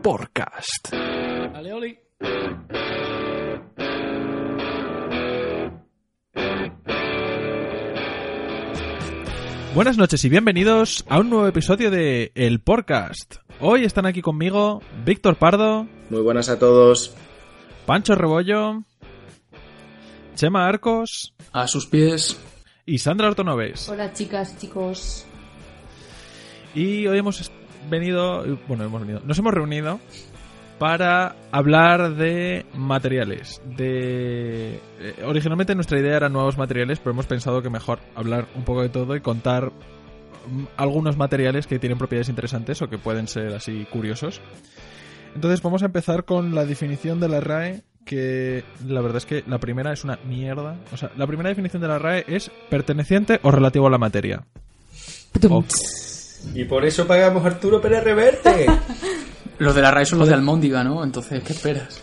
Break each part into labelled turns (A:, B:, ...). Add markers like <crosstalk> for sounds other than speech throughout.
A: Podcast.
B: Dale, Oli.
A: Buenas noches y bienvenidos a un nuevo episodio de El Podcast. Hoy están aquí conmigo Víctor Pardo,
C: Muy buenas a todos.
A: Pancho Rebollo, Chema Arcos
B: A sus pies.
A: y Sandra Ortonoves.
D: Hola chicas, chicos.
A: Y hoy hemos venido, bueno, hemos venido, nos hemos reunido para hablar de materiales. De eh, originalmente nuestra idea era nuevos materiales, pero hemos pensado que mejor hablar un poco de todo y contar mm, algunos materiales que tienen propiedades interesantes o que pueden ser así curiosos. Entonces vamos a empezar con la definición de la RAE, que la verdad es que la primera es una mierda. O sea, la primera definición de la RAE es perteneciente o relativo a la materia. O-
C: Y por eso pagamos Arturo Pérez Reverte. <laughs>
B: Los de la RAE son los de Almóndiga, ¿no? Entonces, ¿qué esperas?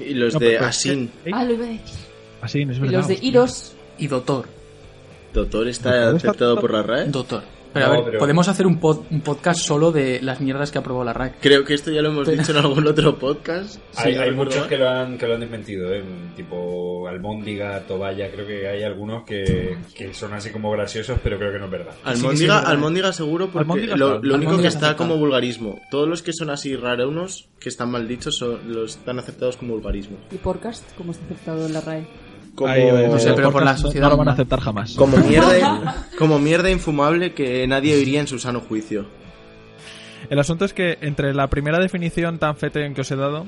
C: y los
A: No,
C: de
A: pero-
C: Asin.
D: Ah, lo iba a decir.
A: Así, es
D: Y
A: verdad.
D: los de Iros.
B: Y Doctor.
C: Doctor está
A: Doctor está-
C: aceptado por la RAE.
B: Doctor. Pero
C: No,
B: a ver,
C: pero-
B: podemos hacer un, pod- un podcast solo de las mierdas que aprobó la RAE.
C: Creo que esto ya lo hemos dicho en algún otro podcast.
E: Hay, <laughs>
C: Sí,
E: hay
C: no
E: muchos que lo han que lo han desmentido, ¿eh? tipo Almóndiga, Toballa, creo que hay algunos que, que son así como graciosos, pero creo que no es verdad.
C: mal.
B: Sí, sí,
C: Almóndiga. Almóndiga seguro porque
A: Almóndiga
C: lo, único
B: Almóndiga
C: que
B: está aceptado.
C: como vulgarismo. Todos los que son así rarunos, que están mal dichos, son, los están aceptados como vulgarismo.
D: Y podcast, como está aceptado en la RAE.
C: Como,
B: No sé, pero por la sociedad
A: no lo van a aceptar jamás.
C: como mierda, <laughs> como mierda infumable que nadie oiría en su sano juicio.
A: El asunto es que entre la primera definición tan fete que os he dado,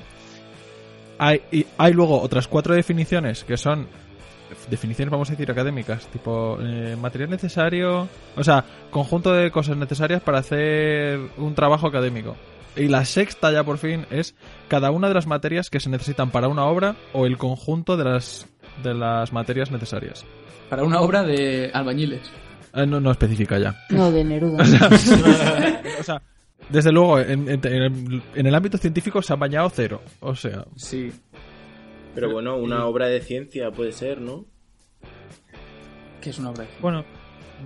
A: hay, y hay luego otras cuatro definiciones que son definiciones, vamos a decir, académicas, tipo eh, material necesario, o sea, conjunto de cosas necesarias para hacer un trabajo académico. Y la sexta ya por fin es cada una de las materias que se necesitan para una obra o el conjunto de las de las materias necesarias.
B: Para una obra de albañiles.
A: Eh, no, no especifica ya.
D: No, de Neruda. <laughs>
A: O sea, desde luego, en, en- en el, en el ámbito científico se ha bañado cero. O sea,
B: Sí.
C: Pero bueno, una obra de ciencia puede ser, ¿no?
B: ¿Qué es una obra?
A: bueno.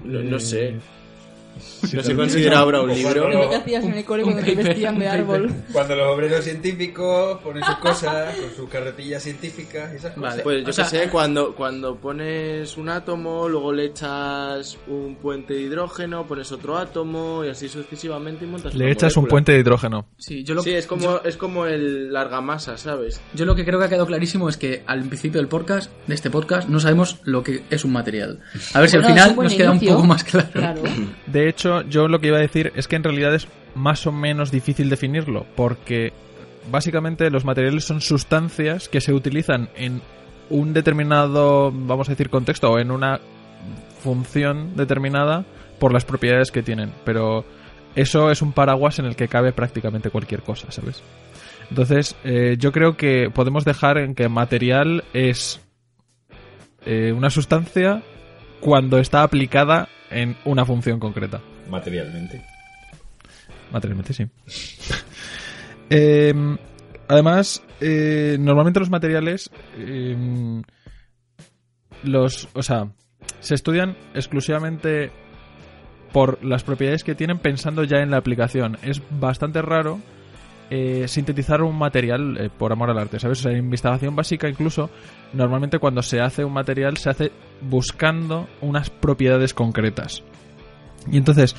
C: No, no
A: eh,
C: sé. <laughs>
A: sí,
C: ¿No se considera obra un libro?
E: bueno,
D: Lo que hacías en el cole cuando te vestían de árbol.
E: Cuando los obreros científicos ponen sus cosas, con sus carretillas científicas y esas cosas.
B: Vale.
C: Pues yo
B: O sea,
C: qué sé, cuando, cuando pones un átomo, luego le echas un puente de hidrógeno, pones otro átomo y así sucesivamente y montas
A: Le echas un puente de hidrógeno.
B: Sí, yo lo,
C: Sí, es como,
B: yo,
C: es como el largamasa, ¿sabes?
B: yo lo que creo que ha quedado clarísimo es que al principio del podcast, de este podcast, no sabemos lo que es un material. A ver si al final nos queda
D: inicio.
B: un poco más claro.
D: Claro.
A: De hecho, yo lo que iba a decir es que en realidad es más o menos difícil definirlo, porque básicamente los materiales son sustancias que se utilizan en un determinado, vamos a decir, contexto o en una función determinada por las propiedades que tienen. Pero eso es un paraguas en el que cabe prácticamente cualquier cosa, ¿sabes? Entonces, eh, yo creo que podemos dejar en que material es eh, una sustancia cuando está aplicada en una función concreta.
E: Materialmente.
A: Materialmente sí. <laughs> Eh, además, eh, normalmente los materiales eh, los, o sea, se estudian exclusivamente por las propiedades que tienen pensando ya en la aplicación. Es bastante raro eh, sintetizar un material eh, por amor al arte, ¿sabes? O sea, en investigación básica incluso, normalmente cuando se hace un material se hace buscando unas propiedades concretas. Y entonces,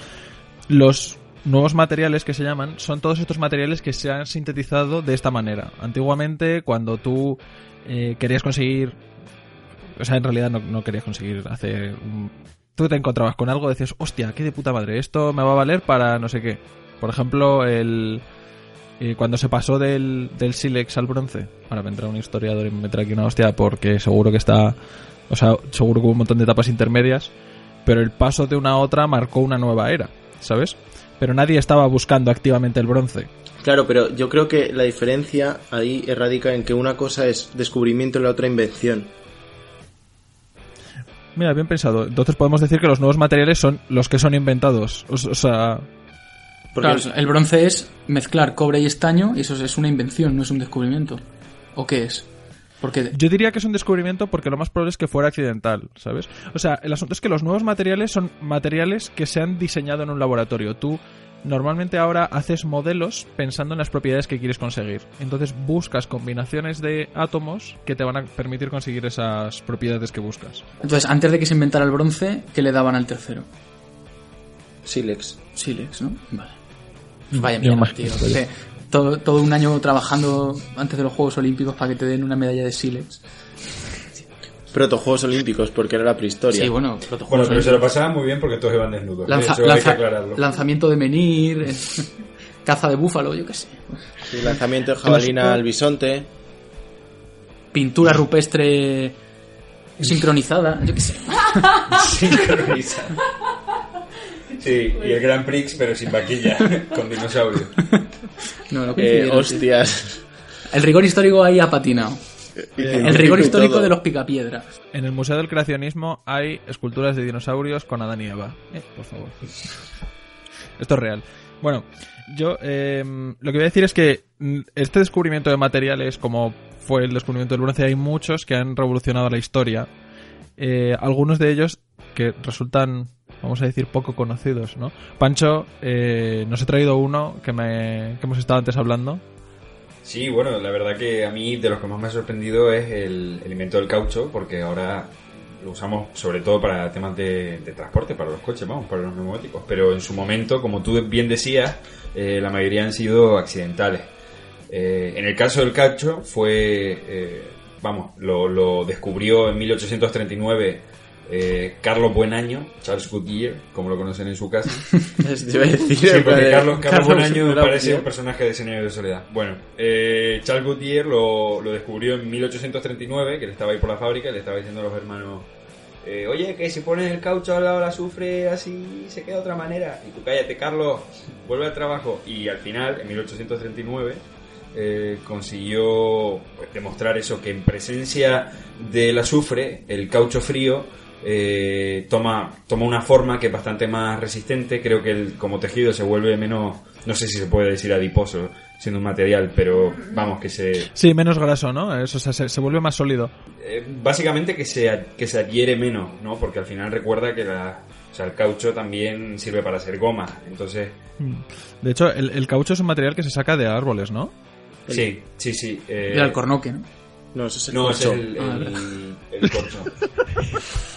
A: los nuevos materiales que se llaman son todos estos materiales que se han sintetizado de esta manera. Antiguamente, cuando tú eh, querías conseguir... O sea, en realidad no, querías conseguir hacer... un- Tú te encontrabas con algo decías, hostia, qué de puta madre, esto me va a valer para no sé qué. Por ejemplo, el... eh, cuando se pasó del, del sílex al bronce, ahora vendrá un historiador y me meterá aquí una hostia porque seguro que está, o sea, seguro que hubo un montón de etapas intermedias, pero el paso de una a otra marcó una nueva era. ¿sabes? Pero nadie estaba buscando activamente el bronce.
C: Claro, pero yo creo que la diferencia ahí radica en que una cosa es descubrimiento y la otra invención.
A: Mira, bien pensado. Entonces podemos decir que los nuevos materiales son los que son inventados. O, o sea,
C: Porque
B: Claro, el bronce es mezclar cobre y estaño y eso es una invención, no es un descubrimiento. ¿O qué es? Porque
A: yo diría que es un descubrimiento porque lo más probable es que fuera accidental, ¿sabes? O sea, el asunto es que los nuevos materiales son materiales que se han diseñado en un laboratorio. Tú normalmente ahora haces modelos pensando en las propiedades que quieres conseguir. Entonces buscas combinaciones de átomos que te van a permitir conseguir esas propiedades que buscas.
B: entonces antes de que se inventara el bronce, ¿qué le daban al tercero?
C: Silex.
B: Silex, ¿no? Vale. Vaya mierda, tío. Todo, todo un año trabajando antes de los Juegos Olímpicos para que te den una medalla de Silex.
C: Protojuegos olímpicos, porque era la prehistoria.
B: Sí, bueno,
E: pero se lo pasaban muy bien porque todos iban desnudos.
B: Lanza-
E: Eso hay que
B: lanza-
E: aclararlo.
B: lanzamiento de menir, eh, <laughs> caza de búfalo, yo qué sé.
C: Sí, lanzamiento de jabalina al bisonte.
B: Pintura rupestre sincronizada, yo qué sé. <laughs>
E: Sincronizado. Sí, y el Grand Prix, pero sin vaquilla, <laughs> con dinosaurio.
B: No, no
C: Eh, hostias.
B: El rigor histórico ahí ha patinado. El rigor histórico de los picapiedras.
A: En el Museo del Creacionismo hay esculturas de dinosaurios con Adán y Eva. Eh, por favor. Esto es real. Bueno, yo eh, lo que voy a decir es que mm, este descubrimiento de materiales, como fue el descubrimiento del bronce, hay muchos que han revolucionado la historia. Eh, algunos de ellos que resultan, vamos a decir, poco conocidos, ¿no? Pancho, eh, nos he traído uno que, me, que hemos estado antes hablando.
E: Sí, bueno, la verdad que a mí de los que más me ha sorprendido es el, el invento del caucho, porque ahora lo usamos sobre todo para temas de, de transporte, para los coches, vamos, para los neumáticos. Pero en su momento, como tú bien decías, eh, la mayoría han sido accidentales. Eh, en el caso del caucho fue, eh, vamos, lo descubrió en 1839 eh, Carlos Buenaño, Charles Goodyear, como lo conocen en su casa. <laughs>
C: Decir,
E: Sí, porque
C: de-
E: Carlos, Carlos Buenaño parece un personaje de Señor de Soledad. Bueno, eh, Charles Goodyear lo, lo descubrió en 1839, que él estaba ahí por la fábrica y le estaba diciendo a los hermanos, eh, oye, que si pones el caucho al lado del azufre así se queda de otra manera. Y tú cállate, Carlos, vuelve al trabajo. Y al final, en 1839, eh, consiguió pues, demostrar eso, que en presencia del azufre, el caucho frío eh, toma, toma una forma que es bastante más resistente. Creo que el, como tejido se vuelve menos, no sé si se puede decir adiposo siendo un material, pero vamos, que se,
A: Sí, menos graso, ¿no? Eso, o sea, se, se vuelve más sólido.
E: eh, básicamente que se, ad- que se adhiere menos, ¿no? Porque al final recuerda que la, o sea, el caucho también sirve para hacer goma. Entonces,
A: De hecho, el, el caucho es un material que se saca de árboles, ¿no?
E: sí, sí, sí. eh,
B: Era el cornoque, ¿no?
C: No, eso es el
E: No, ese
C: corcho.
E: es el,
B: Ah,
E: el, el corcho. <laughs>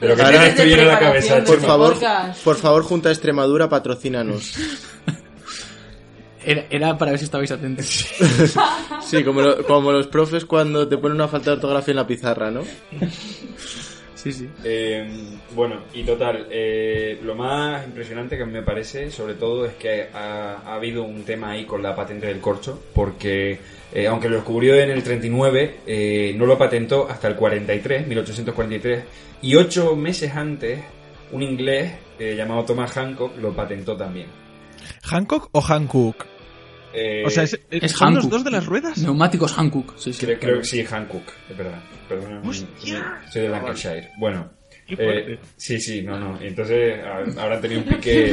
E: Que
C: Ahora-
E: tú bien en la cabeza,
C: Por favor, por favor, Junta de Extremadura, patrocínanos.
B: Era, era para ver si estabais atentos.
C: Sí, como, lo- como los profes cuando te ponen una falta de ortografía en la pizarra, ¿no?
B: Sí, sí.
E: Eh, bueno, y total, eh, lo más impresionante que me parece, sobre todo, es que ha, ha habido un tema ahí con la patente del corcho, porque eh, aunque lo descubrió en el 39, eh, no lo patentó hasta el 43, 1843, y ocho meses antes, un inglés eh, llamado Thomas Hancock lo patentó también.
A: ¿Hancock o Hankook?
E: Eh,
A: O sea, ¿es,
B: Es
A: ¿son los dos de las ruedas?
B: Neumáticos Hankook. Sí, sí.
E: Creo, creo que sí, Hancock, es verdad. Perdona, soy de Lancashire. Bueno, eh, sí, sí, no, no. Entonces habrán tenido un <laughs> pique,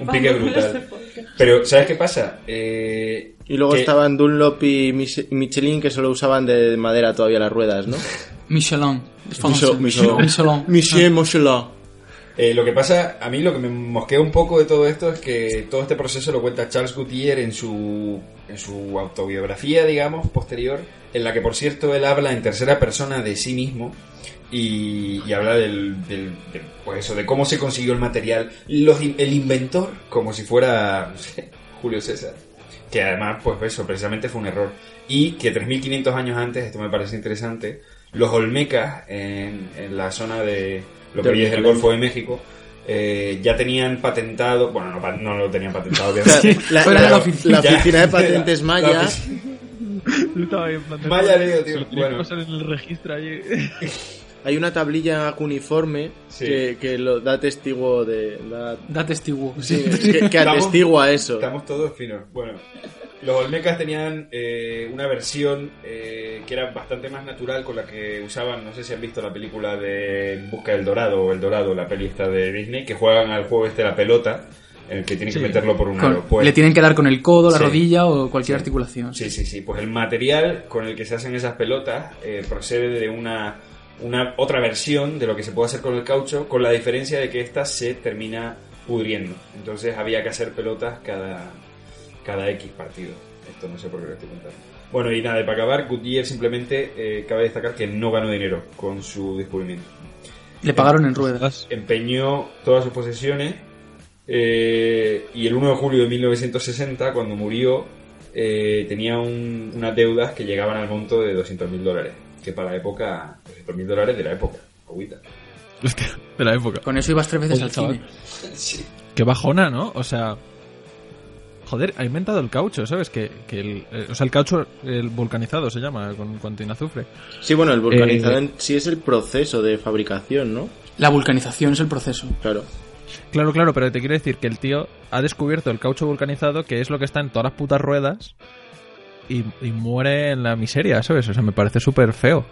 E: un pique brutal.
D: este.
E: Pero, ¿sabes qué pasa? Eh,
C: Y luego
E: que-
C: estaban Dunlop y Mich- Michelin que solo usaban de madera todavía las ruedas, ¿no? <laughs>
B: Michelin.
C: Michelin. <laughs>
B: Michelin.
C: Michel Michelin.
E: Eh, lo que pasa, a mí lo que me mosquea un poco de todo esto es que todo este proceso lo cuenta Charles Goodyear en su, en su autobiografía, digamos, posterior, en la que, por cierto, él habla en tercera persona de sí mismo y, y habla del, del- del- pues eso, de cómo se consiguió el material, los el inventor, como si fuera no sé, <laughs> Julio César, que además, pues eso, precisamente fue un error. Y que 3.500 años antes, esto me parece interesante, los Olmecas en, en la zona de lo que hoy es el. Golfo de México, eh, ya tenían patentado, bueno, no, pa- no lo tenían patentado, <laughs> obviamente.
C: La, la-
B: la oficina.
C: la oficina de <laughs> patentes
E: la-
C: Maya. <laughs>
A: Estaba ahí en plan de-
E: Vaya lío, tío. Bueno.
A: pasar en el registro allí.
C: hay una tablilla cuneiforme
E: Sí.
C: que, que lo da testigo de... Da,
B: Da testigo.
C: sí, que, que
E: Estamos-
C: atestigua eso.
E: Estamos todos finos. Bueno, los Olmecas tenían eh, una versión eh, que era bastante más natural con la que usaban, no sé si han visto la película de En Busca del Dorado o El Dorado, la peli esta de Disney, que juegan al juego este de la pelota, en el que tienen
A: Sí.
E: que meterlo por un
B: Con-
E: aro. Pues-
B: le tienen que dar con el codo, la
E: Sí.
B: rodilla o cualquier
E: Sí.
B: articulación.
E: Sí, sí, sí. Pues el material con el que se hacen esas pelotas eh, procede de una, una otra versión de lo que se puede hacer con el caucho, con la diferencia de que esta se termina pudriendo. Entonces había que hacer pelotas cada, cada X partido. Esto no sé por qué lo estoy contando. Bueno, y nada, y para acabar, Goodyear simplemente eh, cabe destacar que no ganó dinero con su descubrimiento.
B: Le pagaron en ruedas.
E: Empeñó todas sus posesiones eh, y el 1 de julio de 1960, cuando murió, eh, tenía un- unas deudas que llegaban al monto de 200 mil dólares. Que para la época, 200 mil dólares de la época, agüita.
A: Hostia, <laughs> de la época.
B: Con eso ibas tres veces
A: Oye,
B: al
A: chaval.
B: cine.
A: Qué bajona, ¿no? O sea. Joder, ha inventado el caucho, ¿sabes? Que, que el, eh, o sea, el caucho el vulcanizado se llama, con, con tiene azufre.
C: Sí, bueno, el vulcanizado
A: Eh,
C: en sí es el proceso de fabricación, ¿no?
B: La vulcanización es el proceso.
C: Claro.
A: Claro, claro, pero te quiero decir que el tío ha descubierto el caucho vulcanizado, que es lo que está en todas las putas ruedas, y, y muere en la miseria, ¿sabes? O sea, me parece súper feo.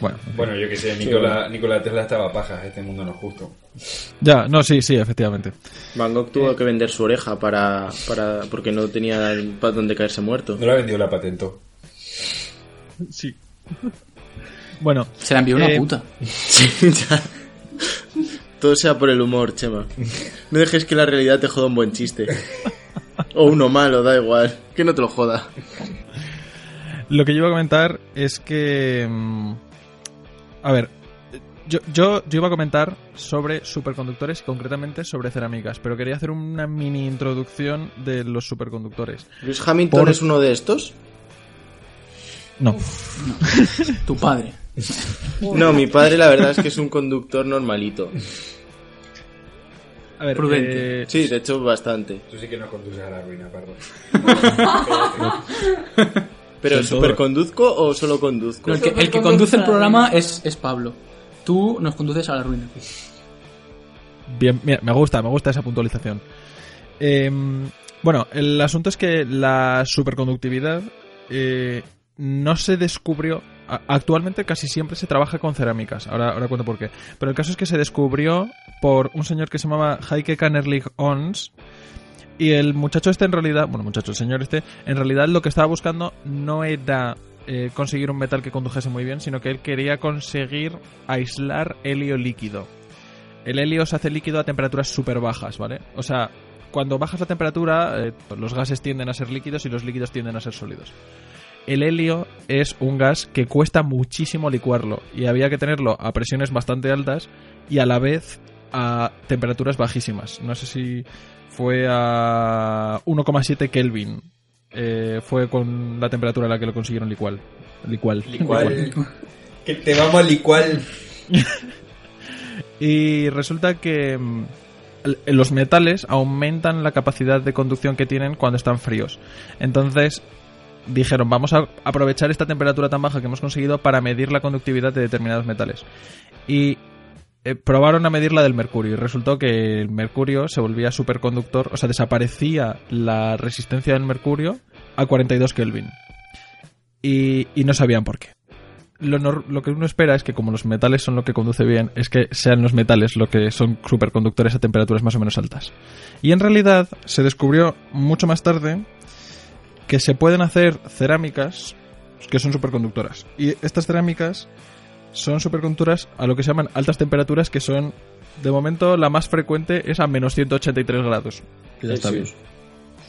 A: Bueno,
E: Bueno, yo que sé, Nikola, Nikola Tesla estaba paja, este mundo no es justo.
A: ya, no, sí, sí, efectivamente.
C: Van Gogh tuvo que vender su oreja para, para porque no tenía para donde caerse muerto.
E: No la vendió, la patentó.
A: Sí. Bueno,
B: Se la envió una
A: Eh,
B: puta.
C: Ya. Todo sea por el humor, Chema. No dejes que la realidad te joda un buen chiste. O uno malo, da igual. Que no te lo joda.
A: Lo que yo iba a comentar es que. A ver. Yo, yo, yo iba a comentar sobre superconductores y concretamente sobre cerámicas, pero quería hacer una mini introducción de los superconductores.
C: ¿Luis Hamilton
A: Por-
C: es uno de estos?
A: No,
B: Tu padre. <laughs>
C: No, mi padre la verdad es que es un conductor normalito.
A: a ver,
B: Prudente.
A: eh,
C: Sí, de hecho bastante.
E: Tú sí que nos conduces a la ruina, perdón. <laughs> <laughs>
C: ¿Pero
A: todo.
C: superconduzco o solo conduzco?
B: No, el, que, el que conduce el programa es, es Pablo. Tú nos conduces a la ruina.
A: Bien, mira, me gusta, me gusta esa puntualización. Eh, bueno, el asunto es que la superconductividad eh, no se descubrió. a- Actualmente casi siempre se trabaja con cerámicas. Ahora, ahora cuento por qué. Pero el caso es que se descubrió por un señor que se llamaba Heike Kannerlich Ons. Y el muchacho este en realidad, bueno, muchacho, el señor este, en realidad lo que estaba buscando no era eh, conseguir un metal que condujese muy bien, sino que él quería conseguir aislar helio líquido. El helio se hace líquido a temperaturas súper bajas, ¿vale? O sea, cuando bajas la temperatura, eh, los gases tienden a ser líquidos y los líquidos tienden a ser sólidos. El helio es un gas que cuesta muchísimo licuarlo y había que tenerlo a presiones bastante altas y a la vez a temperaturas bajísimas. No sé si fue a 1,7 Kelvin. Eh, fue con la temperatura a la que lo consiguieron licuar. Licual.
E: Licual. <laughs> que te vamos a licual. <laughs>
A: Y resulta que mm, l- los metales aumentan la capacidad de conducción que tienen cuando están fríos. Entonces dijeron, vamos a aprovechar esta temperatura tan baja que hemos conseguido para medir la conductividad de determinados metales. Y eh, probaron a medir la del mercurio y resultó que el mercurio se volvía superconductor, o sea, desaparecía la resistencia del mercurio a 42 Kelvin. Y, y no sabían por qué lo, lo que uno espera es que como los metales son lo que conduce bien, es que sean los metales lo que son superconductores a temperaturas más o menos altas. Y en realidad se descubrió mucho más tarde que se pueden hacer cerámicas que son superconductoras. Y estas cerámicas son superconductoras a lo que se llaman altas temperaturas, que son, de momento, la más frecuente es a menos 183 grados. Ya está bien.
C: Celsius.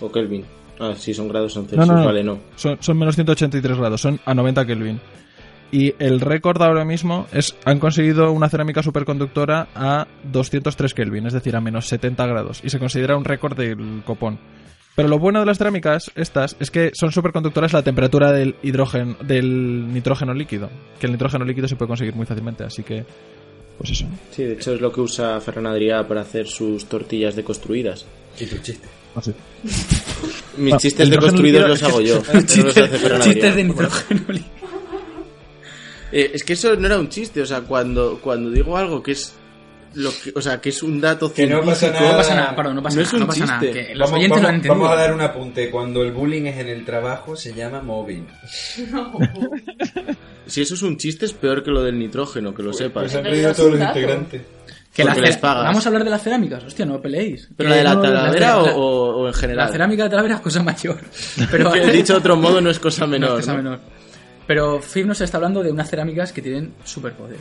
C: O Kelvin. Ah, sí, son grados en
A: No,
C: Celsius.
A: no, no.
C: Vale, no.
A: Son, son menos 183 grados, son a 90 Kelvin. Y el récord ahora mismo es han conseguido una cerámica superconductora a 203 Kelvin, es decir, a menos 70 grados. Y se considera un récord del copón. Pero lo bueno de las cerámicas estas es que son superconductoras a la temperatura del hidrógeno, del nitrógeno líquido. Que el nitrógeno líquido se puede conseguir muy fácilmente, así que pues eso.
C: Sí, de hecho es lo que usa Ferran Adrià para hacer sus tortillas deconstruidas.
E: Y tu chiste.
A: Así.
C: Mis
A: Ah,
C: chistes deconstruidos los hago yo. <laughs> no los
B: Chistes,
C: hace Ferran
B: chistes de nitrógeno. líquido.
C: Eh, es que eso no era un chiste, o sea, cuando, cuando digo algo que es lo que, o sea, que es un dato
E: Que no pasa nada.
B: No pasa nada, perdón, no pasa
C: No
B: nada.
C: es un
B: no pasa nada,
C: chiste.
B: que los
E: Vamos,
B: oyentes lo han
E: vamos-
B: entendido.
E: vamos a dar un apunte. Cuando el bullying es en el trabajo, se llama mobbing. <laughs>
C: Si eso es un chiste, es peor que lo del nitrógeno, que lo sepas.
E: Pues han reído todos los integrantes.
B: Que la
C: les pagas.
B: Vamos a hablar de las cerámicas, hostia, no peleéis.
C: ¿Pero la de la
B: no,
C: talavera
B: la-
C: o,
B: la-
C: en
B: La
C: general?
B: cerámica de Talavera es cosa mayor. <laughs> Pero
C: Que, dicho de otro modo, no es cosa <laughs>
B: No,
C: menor.
B: es cosa
C: ¿no?
B: menor. Pero Fib nos está hablando de unas cerámicas que tienen superpoderes.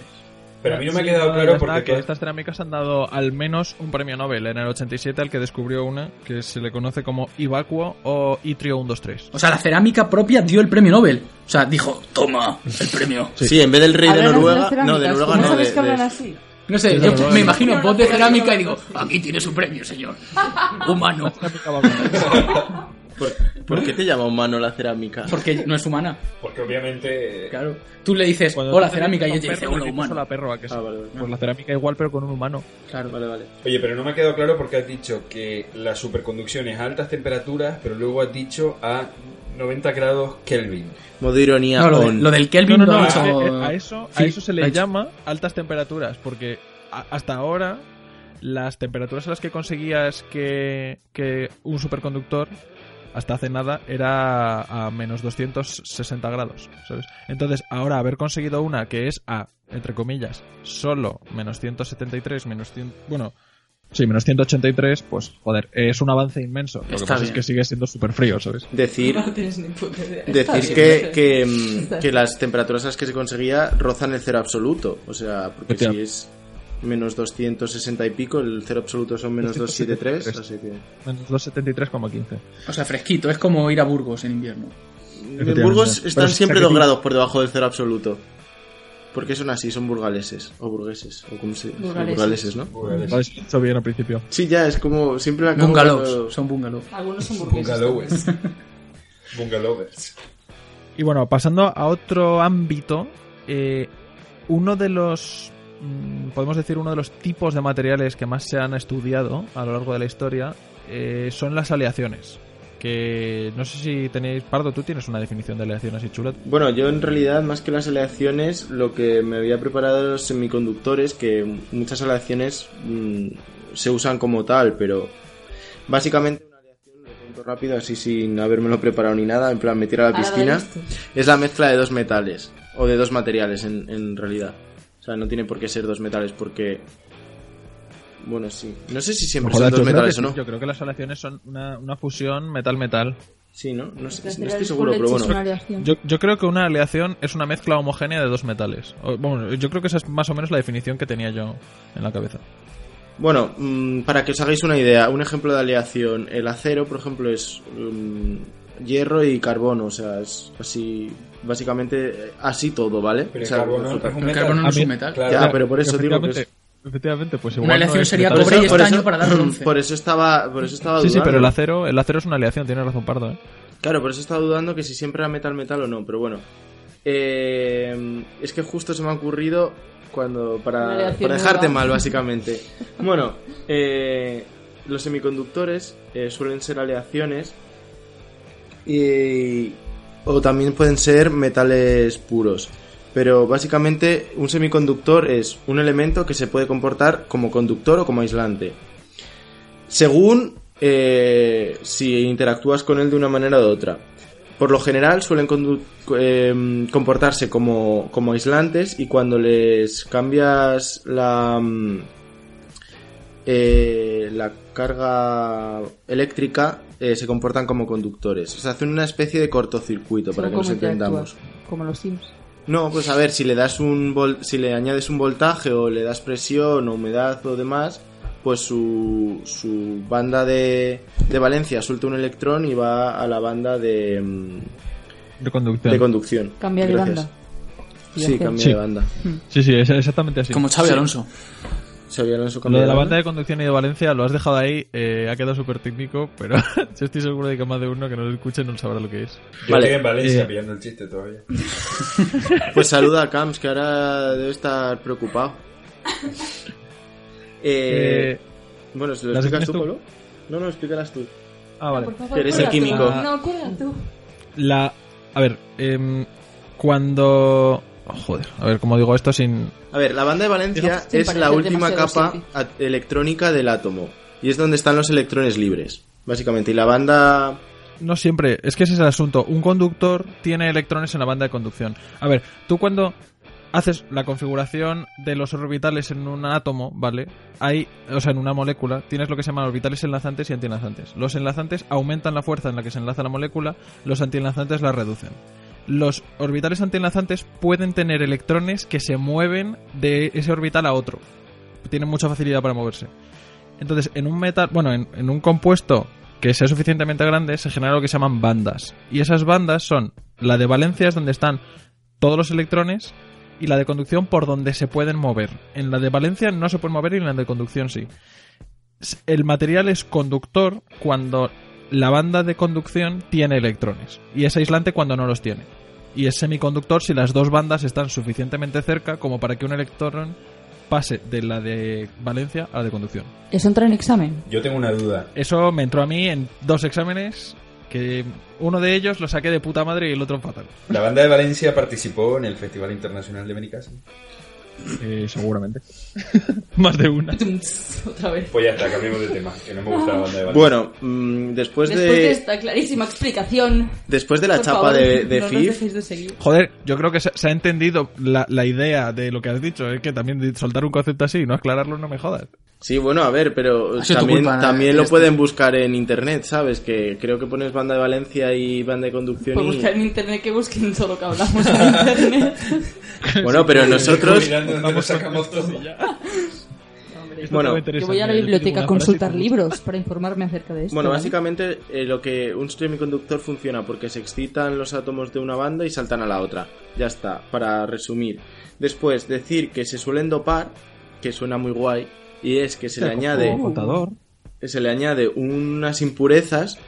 E: Pero a mí no me ha
A: Sí,
E: quedado
A: no,
E: claro porque...
A: que estas cerámicas han dado al menos un premio Nobel en el 87 al que descubrió una que se le conoce como Ivacuo o Itrio 123.
B: O sea, la cerámica propia dio el premio Nobel. O sea, dijo, toma el premio.
C: Sí. en vez del rey de Noruega... No, de Noruega
D: ¿cómo
C: no,
D: sabes
C: de-
D: que hablan así?
B: No sé,
A: Sí,
B: yo me
A: no.
B: imagino voz de cerámica y digo, aquí tiene su premio, señor. <laughs> Humano. <laughs> <laughs>
C: ¿Por, por qué te llama humano la cerámica?
B: Porque no es humana.
E: Porque obviamente...
B: Claro. Tú le dices,
A: Cuando
B: hola
A: tú
B: cerámica, y ella te dice,
A: perro,
B: hola humano.
A: hola perro, ¿a que sí?
C: Ah, vale, vale.
A: Pues la cerámica igual, pero con un humano.
B: Claro.
C: Vale, vale.
E: Oye, pero no me ha quedado claro porque has dicho que la superconducción es a altas temperaturas, pero luego has dicho a 90 grados Kelvin.
C: Modo ironía
B: No, lo, de-
C: on.
B: lo del Kelvin
A: No, no,
B: lo
A: no, a eso, a eso se le llama altas temperaturas, porque a- hasta ahora las temperaturas a las que conseguías que, que un superconductor hasta hace nada era a menos 260 grados, ¿sabes? Entonces, ahora haber conseguido una que es a, entre comillas, solo menos 173, menos 100, bueno, sí, menos 183, pues, joder, es un avance inmenso. Lo que es que sigue siendo súper frío, ¿sabes?
C: Decir,
D: No tienes ni puta idea. Está
C: decir que, que, las temperaturas a las que se conseguía rozan el cero absoluto. O sea, porque si es menos 260 y pico, el cero absoluto son menos 273, así que...
A: Menos 273,15.
B: O sea, fresquito. Es como ir a Burgos en invierno.
C: En Burgos están
A: es
C: siempre dos grados por debajo del cero absoluto. Porque son así, son burgaleses. O burgueses. O como se sí,
D: Burgaleses.
C: burgaleses, ¿no?
A: Lo has dicho bien al principio.
C: Sí, ya, es como... Siempre acabo
B: Bungalows.
C: cuando-
B: Son bungalows.
D: Algunos son burgueses.
E: Bungalowers. Bungalowers.
A: Y bueno, pasando a otro ámbito, eh, uno de los, podemos decir, uno de los tipos de materiales que más se han estudiado a lo largo de la historia eh, son las aleaciones. Que no sé si tenéis, Pardo, tú tienes una definición de aleaciones y chulet.
C: Bueno, yo en realidad, más que las aleaciones, lo que me había preparado los semiconductores, que muchas aleaciones mm, se usan como tal, pero básicamente una aleación, lo cuento rápido, así sin habérmelo preparado ni nada, en plan me tira a la piscina, es la mezcla de dos metales, o de dos materiales en, en realidad. O sea, no tiene por qué ser dos metales, porque... Bueno, sí. No sé si siempre son dos
A: yo creo que
C: metales o no.
A: Yo creo que las aleaciones son una, una fusión metal-metal.
C: Sí, ¿no? No, sé- no estoy seguro, pero bueno.
D: es una aleación.
A: Yo, yo creo que una aleación es una mezcla homogénea de dos metales. O- bueno, yo creo que esa es más o menos la definición que tenía yo en la cabeza.
C: Bueno, mm, para que os hagáis una idea, un ejemplo de aleación, el acero, por ejemplo, es mm, hierro y carbono, o sea, es así, básicamente, así todo, ¿vale?
E: Pero
C: O sea,
E: el carbono es un
B: Pero el
E: metal.
B: carbono no es
A: A mí-
B: un metal.
E: Claro.
C: Ya, pero por eso digo que es...
A: Efectivamente, pues igual
B: Una
A: no
B: aleación
A: es
B: sería
A: metal.
B: cobre y
C: por
B: estaño para dar bronce. <clears throat>
C: por eso estaba, por eso estaba
A: Sí, sí,
C: dudando.
A: pero el acero, el acero es una aleación, tienes razón, Pardo. ¿eh?
C: Claro, por eso estaba dudando que si siempre era metal, metal o no, pero bueno. Eh, es que justo se me ha ocurrido cuando para, dejarte mal, <laughs> básicamente. Bueno, eh, los semiconductores eh, suelen ser aleaciones y, o también pueden ser metales puros. Pero básicamente un semiconductor es un elemento que se puede comportar como conductor o como aislante. Según eh, si interactúas con él de una manera u otra. Por lo general suelen eh, comportarse como, como aislantes y cuando les cambias la, mm, eh, la carga eléctrica eh, se comportan como conductores. O sea, hacen una especie de cortocircuito para que nos entendamos.
D: Como los Sims.
C: No, pues a ver, si le das un vol- si le añades un voltaje o le das presión o humedad o demás, pues su, su banda de, de valencia suelta un electrón y va a la banda de, mm,
A: De conducción.
C: de conducción.
D: Cambia de banda.
C: Sí, cambia
A: Sí.
C: de banda.
A: Sí, sí, es exactamente así.
B: Como Xavi Alonso.
A: Lo de la
C: banda.
A: de conducción y de Valencia lo has dejado ahí, eh, ha quedado súper técnico, pero <laughs> yo estoy seguro de que más de uno que nos escuche no sabrá lo que es.
E: Yo
C: Vale,
E: estoy en Valencia
A: eh,
E: pillando el chiste todavía. <laughs>
C: Pues saluda a Camps, que ahora debe estar preocupado. <laughs> Eh,
A: Eh,
C: bueno, ¿se lo
A: ¿las
C: explicas tú? Pablo? No, no, explícalas tú.
A: ah, vale.
D: Por favor,
C: Que eres el
D: cuela tú.
C: químico.
D: No, tú.
A: La, a ver, em, cuando... Joder, a ver cómo digo esto sin.
C: A ver, la banda de valencia es la última capa electrónica del átomo. Y es donde están los electrones libres, básicamente. Y la banda...
A: No siempre, es que ese es el asunto. Un conductor tiene electrones en la banda de conducción. A ver, tú cuando haces la configuración de los orbitales en un átomo, ¿vale? Hay, o sea, en una molécula, tienes lo que se llaman orbitales enlazantes y antienlazantes. Los enlazantes aumentan la fuerza en la que se enlaza la molécula, los antienlazantes la reducen. Los orbitales antienlazantes pueden tener electrones que se mueven de ese orbital a otro. Tienen mucha facilidad para moverse. Entonces, en un metal, bueno, en, en un compuesto que sea suficientemente grande, se genera lo que se llaman bandas. Y esas bandas son la de valencia es donde están todos los electrones y la de conducción por donde se pueden mover. En la de valencia no se pueden mover y en la de conducción sí. El material es conductor cuando la banda de conducción tiene electrones y es aislante cuando no los tiene. Y es semiconductor si las dos bandas están suficientemente cerca como para que un electrón pase de la de valencia a la de conducción.
D: ¿Eso entra en examen?
E: Yo tengo una duda.
A: Eso me entró a mí en dos exámenes que uno de ellos lo saqué de puta madre y el otro fatal.
E: La banda de Valencia participó en el Festival Internacional de Benicassim.
A: Eh, seguramente. <laughs> Más de una. <laughs>
D: Otra vez.
E: Pues ya está, cambiemos de tema, que no me gusta la banda de Valencia.
C: Bueno, mm, después,
D: Después de
C: de,
D: esta clarísima explicación,
C: después de la
D: por
C: chapa
D: favor,
C: de, de
D: no nos
C: FIF,
D: dejéis de seguir.
A: Joder, yo creo que se, se ha entendido la, la idea de lo que has dicho. Es que también de soltar un concepto así y no aclararlo no me jodas.
C: Sí, bueno, a ver, pero
B: Ha sido tu
C: también,
B: culpa,
C: también lo
B: esto.
C: pueden buscar en internet, ¿sabes? Que creo que pones banda de Valencia y banda de conducción
D: Por
C: y...
D: buscar en internet que busquen todo lo que hablamos en internet. <laughs>
C: Bueno, pero nosotros... <laughs>
D: Hombre,
C: Bueno,
D: yo voy a la biblioteca a consultar libros para informarme acerca de esto.
C: Bueno, básicamente eh, lo que un semiconductor funciona porque se excitan los átomos de una banda y saltan a la otra. Ya está, para resumir. Después, decir que se suelen dopar, que suena muy guay, y es que se le añade
A: contador.
C: se le añade unas impurezas,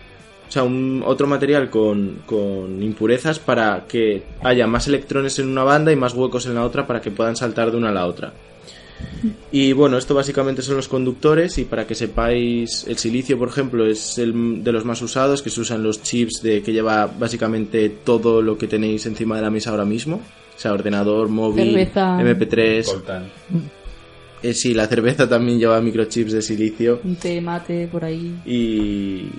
C: o sea, un, otro material con, con impurezas para que haya más electrones en una banda y más huecos en la otra para que puedan saltar de una a la otra. Y bueno, esto básicamente son los conductores y para que sepáis, el silicio, por ejemplo, es el de los más usados, que se usan los chips de que lleva básicamente todo lo que tenéis encima de la mesa ahora mismo. O sea, ordenador, móvil,
D: Cerveza.
C: MP3.
E: Coltan.
C: Eh, sí, la cerveza también lleva microchips de silicio.
D: Un té, mate, por ahí.
C: Y,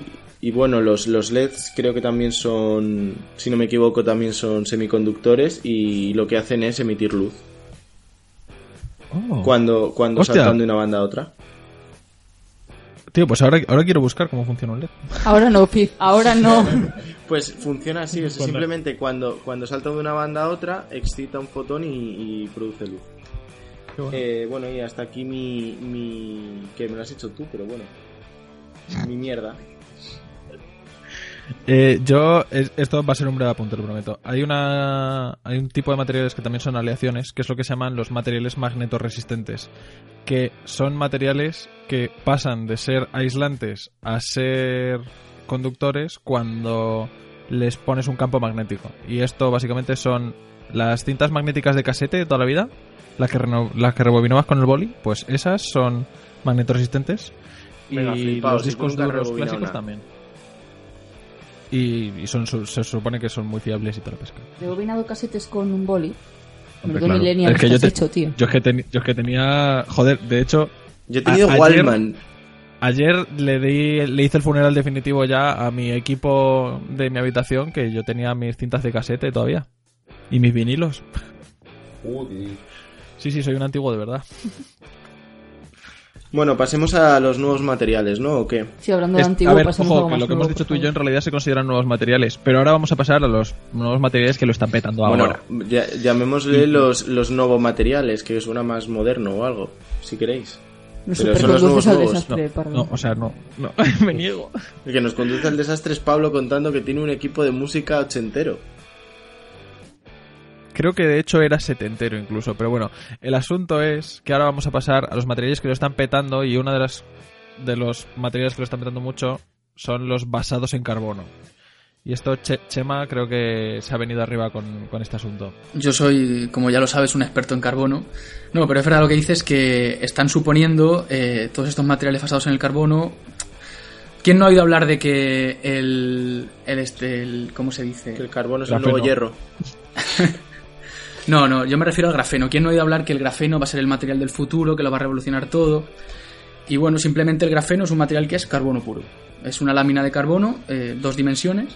C: y bueno, los, los LEDs creo que también son, si no me equivoco, también son semiconductores y lo que hacen es emitir luz
A: Oh.
C: cuando, cuando
A: Hostia.
C: saltan de una banda a otra.
A: Tío, pues ahora, ahora quiero buscar cómo funciona un LED.
D: Ahora no, Pif, ahora no. <laughs>
C: Pues funciona así, sea, simplemente cuando, cuando salta de una banda a otra, excita un fotón y, y produce luz.
A: Qué bueno.
C: Eh, bueno, y hasta aquí mi, mi... que me lo has hecho tú, pero bueno. Mi mierda.
A: Eh, yo, es- esto va a ser un breve apunte, lo prometo. Hay una, hay un tipo de materiales que también son aleaciones, que es lo que se llaman los materiales magnetorresistentes, que son materiales que pasan de ser aislantes a ser conductores cuando les pones un campo magnético. Y esto básicamente son las cintas magnéticas de casete de toda la vida, las que, las que rebobinabas con el boli, pues esas son magnetorresistentes. Y los
C: si
A: discos
C: he
A: duros clásicos también. Y, y son, su- se supone que son muy fiables y toda la pesca.
D: He bobinado casetes con un boli.
A: Hombre, claro.
D: millennial
A: Es que
D: que
A: yo te-
D: hecho, tío.
A: Yo es que, teni- yo es que tenía. Joder, de hecho,
C: Yo he tenido
A: A- ayer-
C: Wallman.
A: ayer le di, le hice el funeral definitivo ya a mi equipo de mi habitación, que yo tenía mis cintas de casete todavía. Y mis vinilos.
E: Joder.
A: Sí, sí, soy un antiguo de verdad. <laughs>
C: Bueno, pasemos a los nuevos materiales, ¿no? ¿O qué?
D: Sí, hablando de
A: Es-
D: antiguo,
A: a ver,
D: pasamos a
A: ojo, que lo que hemos dicho tú y yo en realidad se consideran nuevos materiales. Pero ahora vamos a pasar a los nuevos materiales que lo están petando
C: Bueno,
A: ahora.
C: ya- llamémosle los, los nuevos materiales, que suena más moderno o algo, si queréis. Pero son los nuevos
D: al
C: nuevos,
D: desastre,
A: No, no, o sea, no. no <laughs> me niego.
C: El que nos conduce al desastre es Pablo contando que tiene un equipo de música ochentero.
A: Creo que de hecho era setentero incluso, pero bueno, el asunto es que ahora vamos a pasar a los materiales que lo están petando y uno de las de los materiales que lo están petando mucho son los basados en carbono. Y esto Che- Chema creo que se ha venido arriba con, con este asunto.
B: Yo soy, como ya lo sabes, un experto en carbono. No, pero es verdad lo que dices que están suponiendo eh, todos estos materiales basados en el carbono. ¿Quién no ha oído hablar de que el, el este, el, ¿cómo se dice?
C: Que el carbono es el nuevo hierro. <laughs>
B: No, no, yo me refiero al grafeno. ¿Quién no ha oído hablar que el grafeno va a ser el material del futuro, que lo va a revolucionar todo? Y bueno, simplemente el grafeno es un material que es carbono puro. Es una lámina de carbono, eh, dos dimensiones,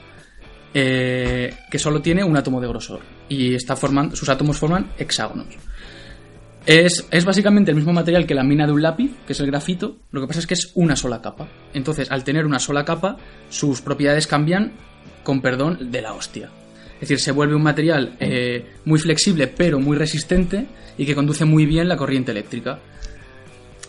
B: eh, que solo tiene un átomo de grosor. Y está formando, sus átomos forman hexágonos. Es, es básicamente el mismo material que la mina de un lápiz, que es el grafito. Lo que pasa es que es una sola capa. Entonces, al tener una sola capa, sus propiedades cambian, con perdón, de la hostia. Es decir, se vuelve un material eh, muy flexible, pero muy resistente y que conduce muy bien la corriente eléctrica.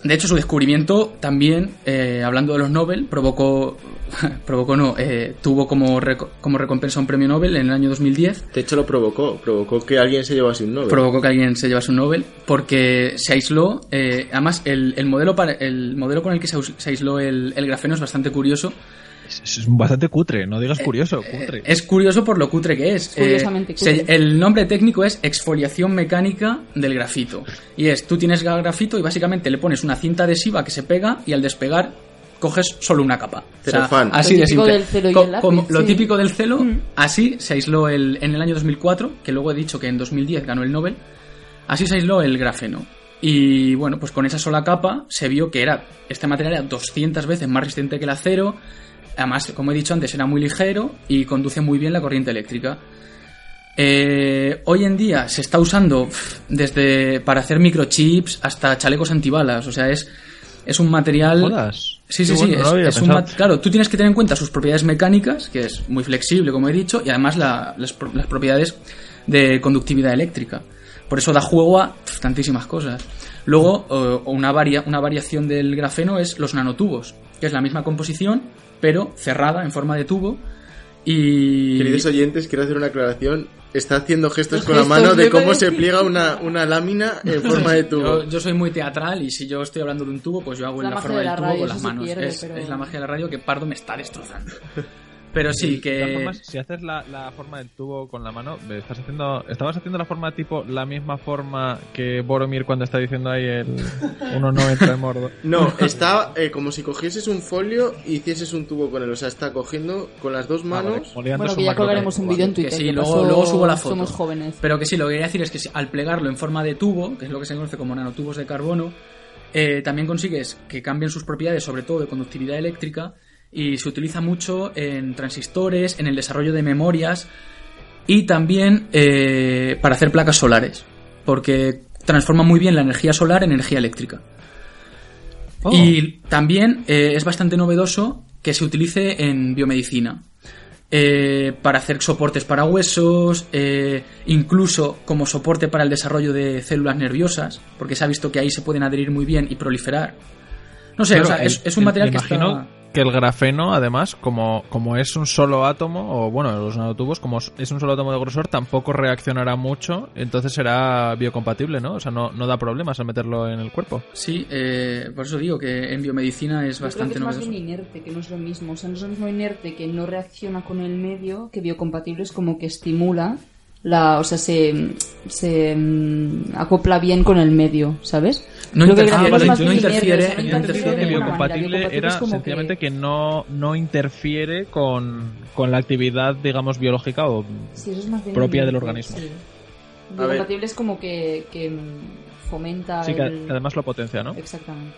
B: De hecho, su descubrimiento también, eh, hablando de los Nobel, provocó, <laughs> provocó no, eh, tuvo como, reco- como recompensa un premio Nobel en el año 2010
C: De hecho, lo provocó. Provocó que alguien se llevase un Nobel.
B: provocó que alguien se llevase un Nobel porque se aisló eh, además el, el modelo para el modelo con el que se, se aisló el, el grafeno es bastante curioso
A: Es, es bastante cutre, no digas curioso, cutre.
B: es curioso por lo cutre que es
D: Es curiosamente
B: Eh,
D: cutre.
B: se- el nombre técnico es exfoliación mecánica del grafito y es tú tienes grafito y básicamente le pones una cinta adhesiva que se pega y al despegar coges solo una capa O sea, así
D: Lo
B: de simple
D: del celo y
B: Co-
D: el lápiz,
B: como lo típico del celo
D: Mm.
B: así se aisló el, en el año 2004 que luego he dicho que en 2010 ganó el Nobel Así se aisló el grafeno. Y bueno, pues con esa sola capa se vio que era este material era 200 veces más resistente que el acero. Además, como he dicho antes, era muy ligero y conduce muy bien la corriente eléctrica. Eh, hoy en día se está usando desde para hacer microchips hasta chalecos antibalas. O sea, es, es un material.
A: Jodas.
B: Sí, sí, sí.
A: no
B: es- es un claro, tú tienes que tener en cuenta sus propiedades mecánicas, que es muy flexible, como he dicho, y además la- las, las propiedades de conductividad eléctrica. Por eso da juego a tantísimas cosas. Luego, eh, una, varia- una variación del grafeno es los nanotubos, que es la misma composición, pero cerrada en forma de tubo. Y.
C: Queridos oyentes, quiero hacer una aclaración. Está haciendo gestos
D: Los
C: con la
D: gestos,
C: mano de cómo se pliega una, una lámina en forma de tubo.
B: Yo, yo soy muy teatral y si yo estoy hablando de un tubo, pues yo hago
D: la
B: en la forma
D: de
B: del tubo
D: radio,
B: con las manos.
D: pierde,
B: es,
D: pero-
B: es la magia de la radio que Pardo me está destrozando. <laughs> Pero sí, que.
A: formas, si haces la, la forma del tubo con la mano, estás haciendo, estabas haciendo la forma tipo la misma forma que Boromir cuando está diciendo ahí el 1.90 de Mordo. <laughs>
C: No, está eh, como si cogieses un folio y hicieses un tubo con él. O sea, está cogiendo con las dos manos.
A: Moliendo
D: Bueno, que ya colgaremos un vídeo en
B: Que
D: Twitter.
B: sí,
D: que
B: luego, luego subo la foto.
D: Somos jóvenes.
B: Pero que sí, lo que quería decir es que si- al plegarlo en forma de tubo, que es lo que se conoce como nanotubos de carbono, eh, también consigues que cambien sus propiedades, sobre todo de conductividad eléctrica, y se utiliza mucho en transistores, en el desarrollo de memorias y también eh, para hacer placas solares, porque transforma muy bien la energía solar en energía eléctrica.
A: Oh.
B: Y también eh, es bastante novedoso que se utilice en biomedicina. eh, para hacer soportes para huesos, eh, incluso como soporte para el desarrollo de células nerviosas, porque se ha visto que ahí se pueden adherir muy bien y proliferar. No sé,
A: Claro,
B: o sea, es,
A: el-
B: es un
A: el-
B: material que
A: imagino
B: está...
A: que el grafeno, además, como, como es un solo átomo, o bueno, los nanotubos, como es un solo átomo de grosor, tampoco reaccionará mucho, entonces será biocompatible, ¿no? O sea, no, no da problemas al meterlo en el cuerpo.
B: Sí, eh, por eso digo que en biomedicina es
D: Yo creo
B: bastante
D: que es más bien inerte, que no es lo mismo. O sea, no es lo mismo inerte que no reacciona con el medio, que biocompatible es como que estimula la, o sea, se, se mm, acopla bien con el medio, ¿sabes?
B: No
D: el
B: interfiere,
D: es
B: no interfiere, no interfiere
D: manera.
A: biocompatible era
D: es como
A: sencillamente
D: que-
A: que no, no interfiere con, con la actividad, digamos, biológica o...
D: Sí, eso es más bien
A: propia del organismo.
D: sí. Biocompatible es como que, que fomenta
A: Sí, que
D: el...
A: además lo potencia, ¿no?
D: Exactamente.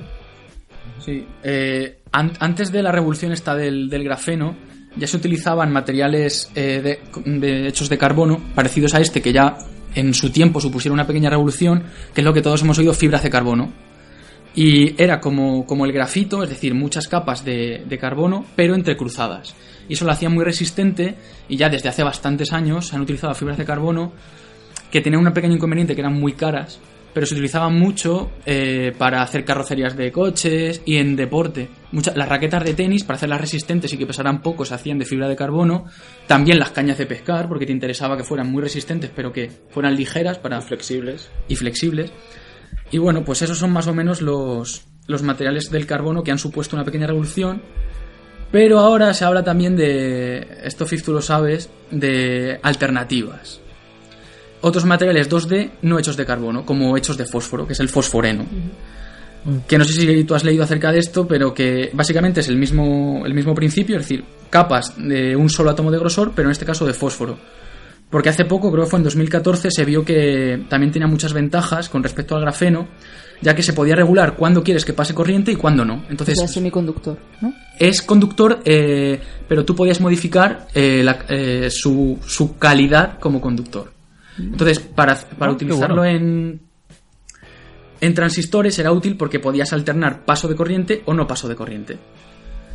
B: Sí. Eh, an- antes de la revolución esta del, del grafeno, ya se utilizaban materiales eh, de, de- hechos de carbono, parecidos a este, que ya en su tiempo supusieron una pequeña revolución, que es lo que todos hemos oído, fibras de carbono. Y era como, como el grafito, es decir, muchas capas de, de carbono, pero entrecruzadas. Y eso lo hacía muy resistente, y ya desde hace bastantes años se han utilizado fibras de carbono que tenían un pequeño inconveniente que eran muy caras, pero se utilizaban mucho eh, para hacer carrocerías de coches y en deporte. Muchas, las raquetas de tenis, para hacerlas resistentes y que pesaran poco, se hacían de fibra de carbono. También las cañas de pescar, porque te interesaba que fueran muy resistentes, pero que fueran ligeras para,
C: Flexibles.
B: y flexibles. Y bueno, pues esos son más o menos los, los materiales del carbono que han supuesto una pequeña revolución. Pero ahora se habla también de, esto Fif tú lo sabes, de alternativas. Otros materiales 2D no hechos de carbono, como hechos de fósforo, que es el fosforeno. Que no sé si tú has leído acerca de esto, pero que básicamente es el mismo, el mismo principio, es decir, capas de un solo átomo de grosor, pero en este caso de fósforo. Porque hace poco, creo que fue en 2014, se vio que también tenía muchas ventajas con respecto al grafeno, ya que se podía regular cuándo quieres que pase corriente y cuándo no.
D: O
B: Entonces,
D: sea, semiconductor, ¿no?
B: es conductor, eh, pero tú podías modificar eh, la- eh, su, su calidad como conductor. Entonces, para, para
A: Ah,
B: utilizarlo
A: bueno.
B: en, en transistores era útil porque podías alternar paso de corriente o no paso de corriente.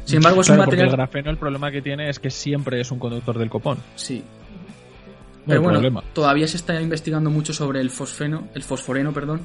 B: Sin embargo, es
A: Claro,
B: un
A: porque
B: material...
A: el grafeno el problema que tiene es que siempre es un conductor del copón.
B: Sí.
A: No
B: Pero bueno,
A: problema.
B: todavía se está investigando mucho sobre el fosfeno, el fosforeno, perdón,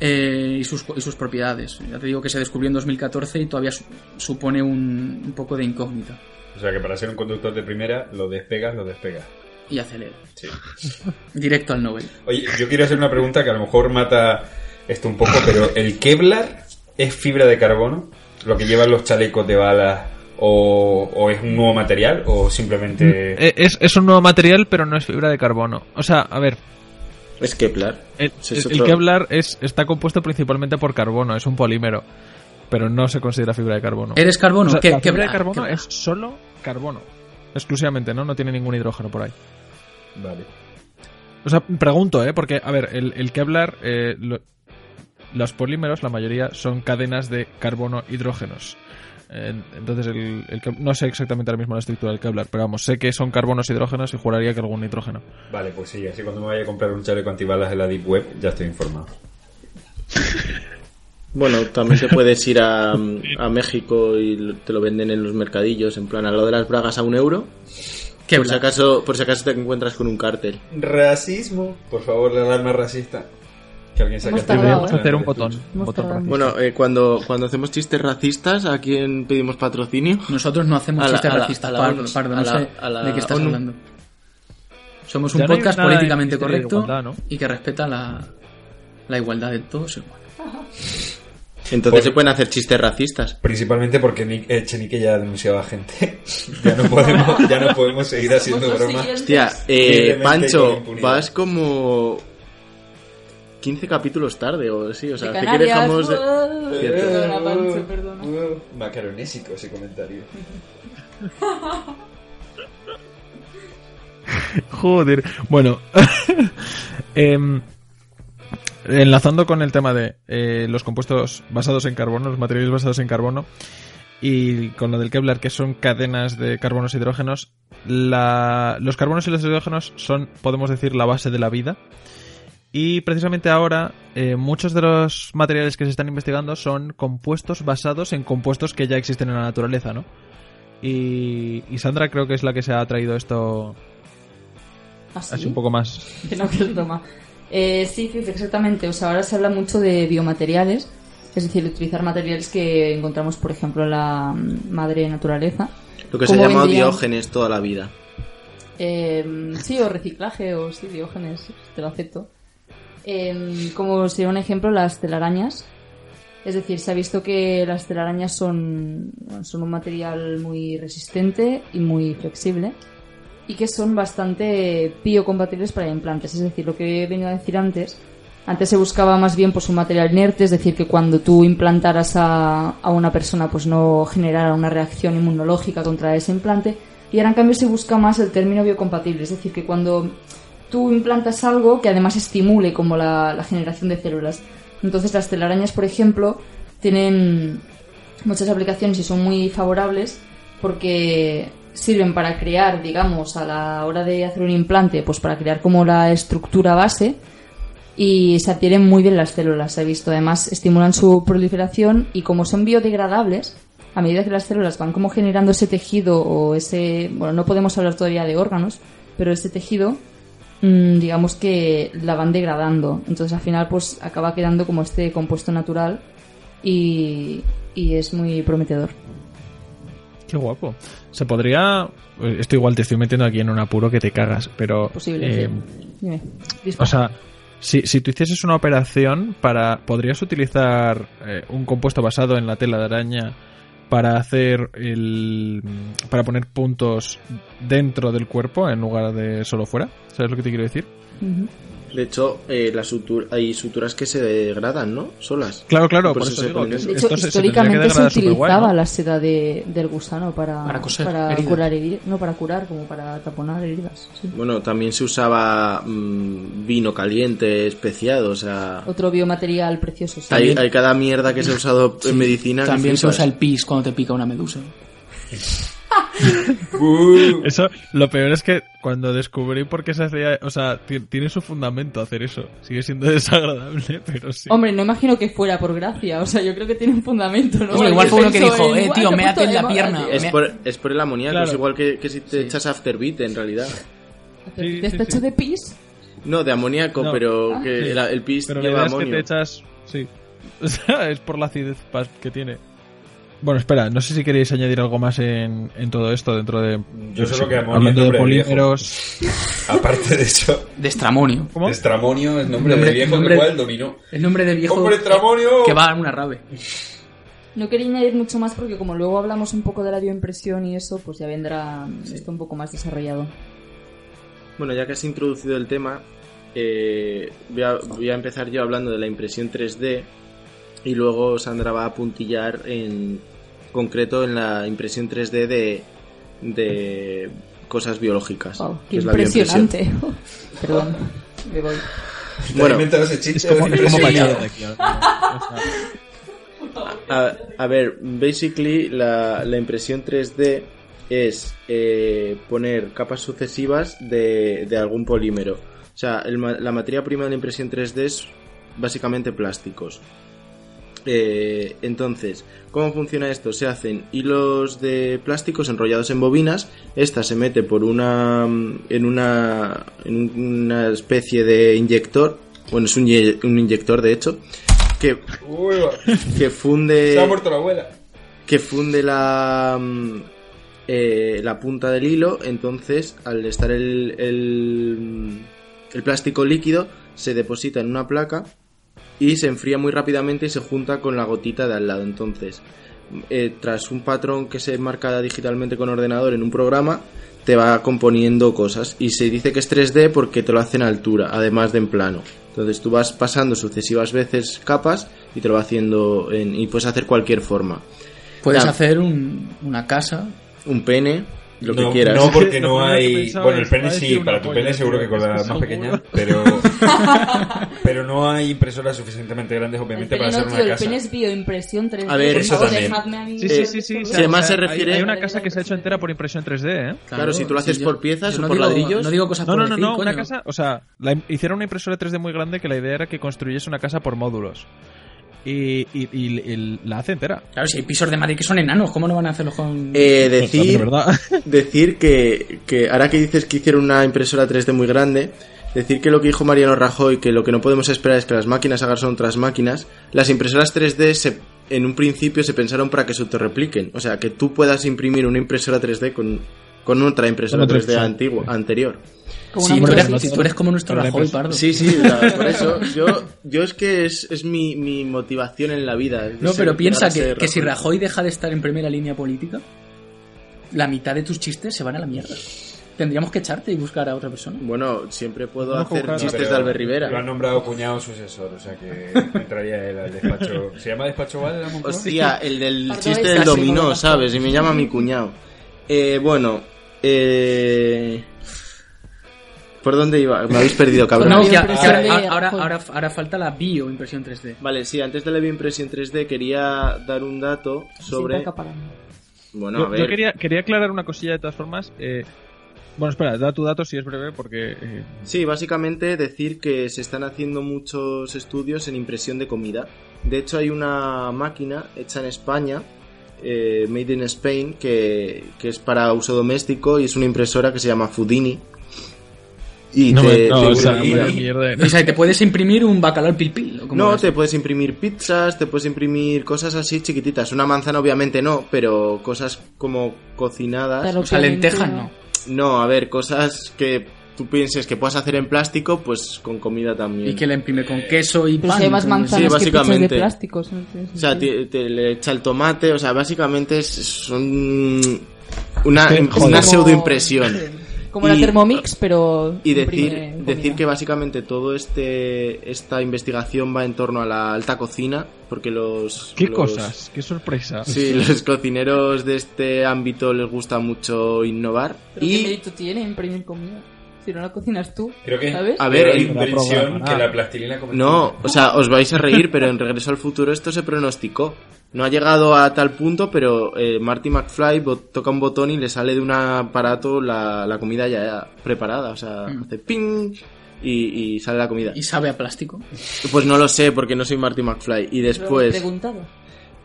B: eh, y, sus, y sus propiedades. Ya te digo que se descubrió en 2014 y todavía su- supone un, un poco de incógnita.
E: O sea que para ser un conductor de primera, lo despegas, lo despegas.
B: Y acelera.
E: Sí. <laughs>
B: Directo al Nobel.
E: Oye, yo quiero hacer una pregunta que a lo mejor mata esto un poco, pero ¿el Kevlar es fibra de carbono? ¿Lo que llevan los chalecos de balas? ¿O, o es un nuevo material? ¿O simplemente...?
A: Eh, Es, es un nuevo material, pero no es fibra de carbono. O sea, a ver,
C: Es Kepler.
A: el, Kevlar es, está compuesto principalmente por carbono, es un polímero, pero no se considera fibra de carbono.
B: ¿Eres carbono?
A: O sea,
B: ¿Qué,
A: la
B: qué
A: fibra de carbono es solo carbono, exclusivamente, ¿no? No tiene ningún hidrógeno por ahí.
E: Vale.
A: O sea, pregunto, ¿eh? Porque, a ver, el, el Kevlar, eh, lo- los polímeros, la mayoría, son cadenas de carbono-hidrógenos. Eh, Entonces, el, no sé exactamente ahora mismo la estructura del Kevlar, pero vamos, sé que son carbonos hidrógenos y juraría que algún nitrógeno.
E: Vale, pues sí, así cuando me vaya a comprar un chaleco antibalas en la Deep Web, ya estoy informado. <laughs>
C: Bueno, también te puedes ir a, <laughs> a México y te lo venden en los mercadillos, en plan, a lo de las bragas a un euro.
B: qué
C: Por si acaso, por si acaso te encuentras con un cártel.
E: Racismo. Por favor, la alarma racista. Que alguien saque teléfono.
A: Deberíamos hacer un botón.
C: Bueno, eh, cuando, cuando hacemos chistes racistas, ¿a quién pedimos patrocinio?
B: Nosotros no hacemos chistes racistas, Pardo, Pardo,
C: a
B: no
C: la-
B: sé
C: a la
B: de qué estás
C: ONU.
B: hablando. Somos un
A: Ya
B: podcast políticamente correcto
A: Igualdad, ¿no?
B: y que respeta la, la igualdad de todos. igual.
C: Entonces
E: Pues-
C: se pueden hacer chistes racistas.
E: Principalmente porque Nick, eh, Chenique ya denunciaba a gente. <laughs> ya, no podemos, ya no podemos seguir haciendo bromas.
C: Hostia, eh, Pancho, vas como 15 capítulos tarde o así, o sea,
D: De
C: hace que dejamos de...
D: Perdona, Pancho, perdona.
E: Uh, macaronésico ese comentario. <laughs>
A: Joder. Bueno. <laughs> Em, enlazando con el tema de eh, los compuestos basados en carbono, los materiales basados en carbono, y con lo del Kevlar, que son cadenas de carbonos e hidrógenos, la- los carbonos y los hidrógenos son, podemos decir, la base de la vida. Y precisamente ahora, eh, muchos de los materiales que se están investigando son compuestos basados en compuestos que ya existen en la naturaleza, ¿no? Y, y Sandra creo que es la que se ha traído esto
D: ¿Ah, sí?
A: así un poco más <laughs>
D: Que no, que es broma. Eh, sí, exactamente. O sea, ahora se habla mucho de biomateriales, es decir, utilizar materiales que encontramos, por ejemplo, en la mm, madre naturaleza.
C: Lo que se ha
D: ¿Cómo
C: llamado
D: vendrían?
C: diógenes toda la vida.
D: Eh, sí, o reciclaje, o sí, diógenes, te lo acepto. Eh, como sería un ejemplo, las telarañas. Es decir, se ha visto que las telarañas son, son un material muy resistente y muy flexible y que son bastante biocompatibles para implantes. Es decir, lo que he venido a decir antes, antes se buscaba más bien pues un material inerte, es decir, que cuando tú implantaras a, a una persona pues no generara una reacción inmunológica contra ese implante y ahora en cambio se busca más el término biocompatible, es decir, que cuando tú implantas algo que además estimule como la, la generación de células. Entonces las telarañas, por ejemplo, tienen muchas aplicaciones y son muy favorables porque sirven para crear, digamos, a la hora de hacer un implante, pues para crear como la estructura base y se adhieren muy bien las células, se ha visto. Además, estimulan su proliferación y como son biodegradables, a medida que las células van como generando ese tejido o ese, bueno, no podemos hablar todavía de órganos, pero ese tejido, mm, digamos que la van degradando. Entonces, al final, pues acaba quedando como este compuesto natural y, y es muy prometedor.
A: Qué guapo. Se podría. Esto igual te estoy metiendo aquí en un apuro que te cagas, pero.
D: Posible.
A: eh,
D: sí.
A: O sea, si, si tú hicieses una operación para. ¿Podrías utilizar eh, un compuesto basado en la tela de araña para hacer el. para poner puntos dentro del cuerpo en lugar de solo fuera? ¿Sabes lo que te quiero decir?
D: Ujú.
C: De hecho, eh, las sutur- hay suturas que se degradan, ¿no? Solas.
A: Claro, claro,
C: Por
A: por
C: eso
A: eso
C: se
A: digo que.
D: De hecho,
A: se-
D: históricamente se, utilizaba
A: ¿no?
D: la seda de, del gusano para,
B: Para coser
D: para
B: heridas.
D: curar heridas. No, para curar, como para taponar heridas. sí.
C: Bueno, también se usaba mm, vino caliente, especiado, o sea...
D: Otro biomaterial precioso. sí.
C: Hay, hay cada mierda que se ha usado en medicina.
B: También se usa el pis cuando te pica una medusa. <laughs> <laughs>
E: Uh,
A: Eso, lo peor es que cuando descubrí por qué se hacía, o sea, ti- tiene su fundamento hacer eso. Sigue siendo <laughs> desagradable, pero sí.
D: Hombre, no imagino que fuera por gracia. O sea, yo creo que tiene un fundamento, ¿no?
B: Hombre, igual fue uno que dijo, eh,
D: "Guau,
B: tío, méate en la pierna".
D: tío".
C: Es por, es por el amoníaco,
A: Claro.
C: es igual que, que si te echas afterbite en realidad.
A: Sí,
D: ¿Te
A: sí,
D: hecho
A: sí.
D: de pis?
C: No, de amoníaco,
A: No.
C: pero
D: Ah.
C: que
A: Sí.
C: el, el pis
A: Pero la
C: lleva
A: idea es que
C: amonio.
A: te echas. Sí. <laughs> O sea, es por la acidez que tiene. Bueno, espera, no sé si queréis añadir algo más en, en todo esto dentro de.
E: Yo solo que amonio
A: Hablando de
E: de
A: polímeros.
E: aparte de eso,
B: De estramonio.
A: ¿Cómo?
E: Estramonio es nombre,
B: Nombre-
E: de viejo
B: nombre-
E: igual dominó.
B: El nombre de viejo
E: ¡Hombre, Estramonio!
B: que va a una rave.
D: No quería añadir mucho más porque como luego hablamos un poco de la bioimpresión y eso, pues ya vendrá esto un poco más desarrollado.
C: Bueno, ya que has introducido el tema, eh, voy, a, voy a empezar yo hablando de la impresión 3D y luego Sandra va a puntillar en concreto en la impresión 3D de, de cosas biológicas.
D: Wow, qué
C: es la bioimpresión.
D: impresionante. Perdón, me voy.
C: Bueno,
E: ese chiste
A: Es como, es como aquí, sea,
C: A, a ver, basically la, la impresión 3D es eh, poner capas sucesivas de, de algún polímero. O sea, el ma- la materia prima de la impresión 3D es básicamente plásticos. Eh, entonces, ¿cómo funciona esto? Se hacen hilos de plásticos enrollados en bobinas. Esta se mete por una en una en una especie de inyector. Bueno, es un, un inyector de hecho que
E: Uy,
C: que funde
E: se ha muerto la abuela.
C: que funde la mm, eh, la punta del hilo entonces al estar el, el, mm, el plástico líquido se deposita en una placa y se enfría muy rápidamente y se junta con la gotita de al lado. Entonces eh, tras un patrón que se marca digitalmente con ordenador en un programa te va componiendo cosas. Y se dice que es 3D porque te lo hace en altura además de en plano. Entonces tú vas pasando sucesivas veces capas y te lo va haciendo en- y puedes hacer cualquier forma.
B: Puedes hacer un- una casa.
C: un pene, lo que
E: no,
C: quieras.
E: no, porque <laughs> no hay. Bueno, el pene sí, para tu pene seguro que con la <laughs> más pequeña, pero. <laughs> pero no hay impresoras suficientemente grandes,
D: El
E: obviamente, para hacer una
D: el
E: casa.
D: pene es bioimpresión 3D.
C: A ver,
E: eso también.
A: Sí, sí, sí, sí.
D: por
C: si además se refiere-
A: Hay, una casa que se ha hecho entera por impresión 3D, ¿eh?
C: Claro, si tú lo haces por piezas o
B: no
C: por ladrillos.
B: No digo cosas
A: No,
B: por
A: no, no, no, una casa, o sea, la, hicieron una impresora 3D muy grande que la idea era que construyese una casa por módulos. Y, y- y- y la hace entera.
B: Claro, si hay pisos de Madrid que son enanos, ¿cómo no van a hacerlo con...?
C: Eh, <laughs>
A: De
C: decir
A: verdad. <laughs>
C: decir que, que ahora que dices que hicieron una impresora 3D muy grande, decir que lo que dijo Mariano Rajoy, que lo que no podemos esperar es que las máquinas hagan son otras máquinas, las impresoras 3D se, en un principio se pensaron para que se autorrepliquen. O sea, que tú puedas imprimir una impresora 3D con, con otra impresora
A: Con otra
C: 3D
A: impresora.
C: antigua, anterior.
D: Como
B: tú eres, si tú eres como nuestro Rajoy,
A: no-
B: pardo.
C: Sí, sí, la- <laughs> por eso yo, yo es que es, es mi, mi motivación en la vida.
B: No,
C: ser-
B: pero piensa que, que si Rajoy deja de estar en primera línea política, la mitad de tus chistes se van a la mierda. Tendríamos que echarte y buscar a otra persona.
C: Bueno, siempre puedo
A: No,
C: hacer chistes de Albert
E: Lo han
C: Rivera.
E: nombrado cuñado sucesor, o sea que entraría él al despacho. ¿Se llama despacho Val?
C: Hostia, el del
D: Pardo
C: chiste del dominó, ¿sabes? Y me llama mi cuñado. Eh, bueno, eh... ¿Por dónde iba? Me habéis perdido, cabrón.
B: No, que ahora, ahora, ahora, falta la bioimpresión 3D.
C: Vale, sí, antes de la bioimpresión 3D quería dar un dato sobre... Bueno,
A: yo,
C: a ver...
A: yo quería, quería aclarar una cosilla de todas formas. eh, bueno, espera, da tu dato si es breve porque... eh,
C: Sí, básicamente decir que se están haciendo muchos estudios en impresión de comida. De hecho, hay una máquina hecha en España, eh, Made in Spain, que, que es para uso doméstico y es una impresora que se llama Foodini. Y
A: no,
C: te,
A: no,
C: te
A: o sea, mierda.
B: O sea, te puedes imprimir un bacalao pil pil. ¿o cómo
C: No, te puedes imprimir pizzas, te puedes imprimir cosas así chiquititas. Una manzana obviamente no, pero cosas como cocinadas.
D: Claro,
B: O sea, lentejas no.
C: No, a ver, cosas que tú pienses que puedas hacer en plástico, pues con comida también.
B: Y que la imprime con queso y
D: Pero
B: pan.
D: si hay más manzanas
C: Sí,
D: que pizzas de
C: básicamente.
D: plásticos. ¿no? Tiene
C: O sea, te, te le echa el tomate, o sea, básicamente es, son una, una
D: Como-
C: pseudoimpresión.
D: Como la
C: Y-
D: Thermomix, pero.
C: Y decir, decir que básicamente todo este esta investigación va en torno a la alta cocina, porque los...
A: ¿Qué
C: los-
A: cosas? ¿Qué sorpresa?
C: Sí, los cocineros de este ámbito les gusta mucho innovar.
D: ¿Pero qué
C: Y
D: mérito tiene imprimir comida? Si no la cocinas tú,
E: Creo que
D: ¿sabes?
C: A ver,
E: invención
A: la
E: que la plastilina.
C: No, o sea, os vais a reír, pero en Regreso al Futuro esto se pronosticó. No ha llegado a tal punto, pero eh, Marty McFly toca un botón y le sale de un aparato la, la comida ya preparada. O sea, hace ping y, y sale la comida.
B: Y sabe a plástico.
C: Pues no lo sé, porque no soy Marty McFly. Y después,
D: preguntado.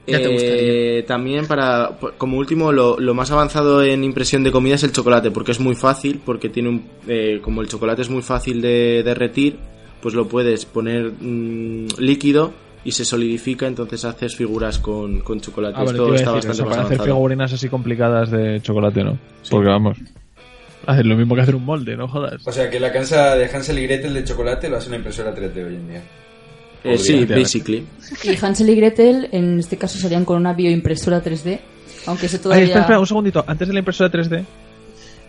B: Ya te
C: eh, también para, como último, lo, lo más avanzado en impresión de comida es el chocolate, porque es muy fácil, porque tiene un, eh, como el chocolate es muy fácil de derretir, pues lo puedes poner mm, líquido y se solidifica, entonces haces figuras con, con chocolate.
A: Ah,
C: Esto está
A: decir,
C: bastante
A: para hacer figurinas así complicadas de chocolate, ¿no? Porque vamos, hacer lo mismo que hacer un molde, no jodas.
E: O sea, que la cansa de Hansel y Gretel de chocolate lo hace una impresora 3D hoy en día.
C: Eh, sí, basically.
D: Y Hansel y Gretel, en este caso, salían con una bioimpresora 3D. Aunque eso
A: Ay,
D: todavía.
A: espera, espera, un segundito. Antes de la impresora 3D.
C: Sí,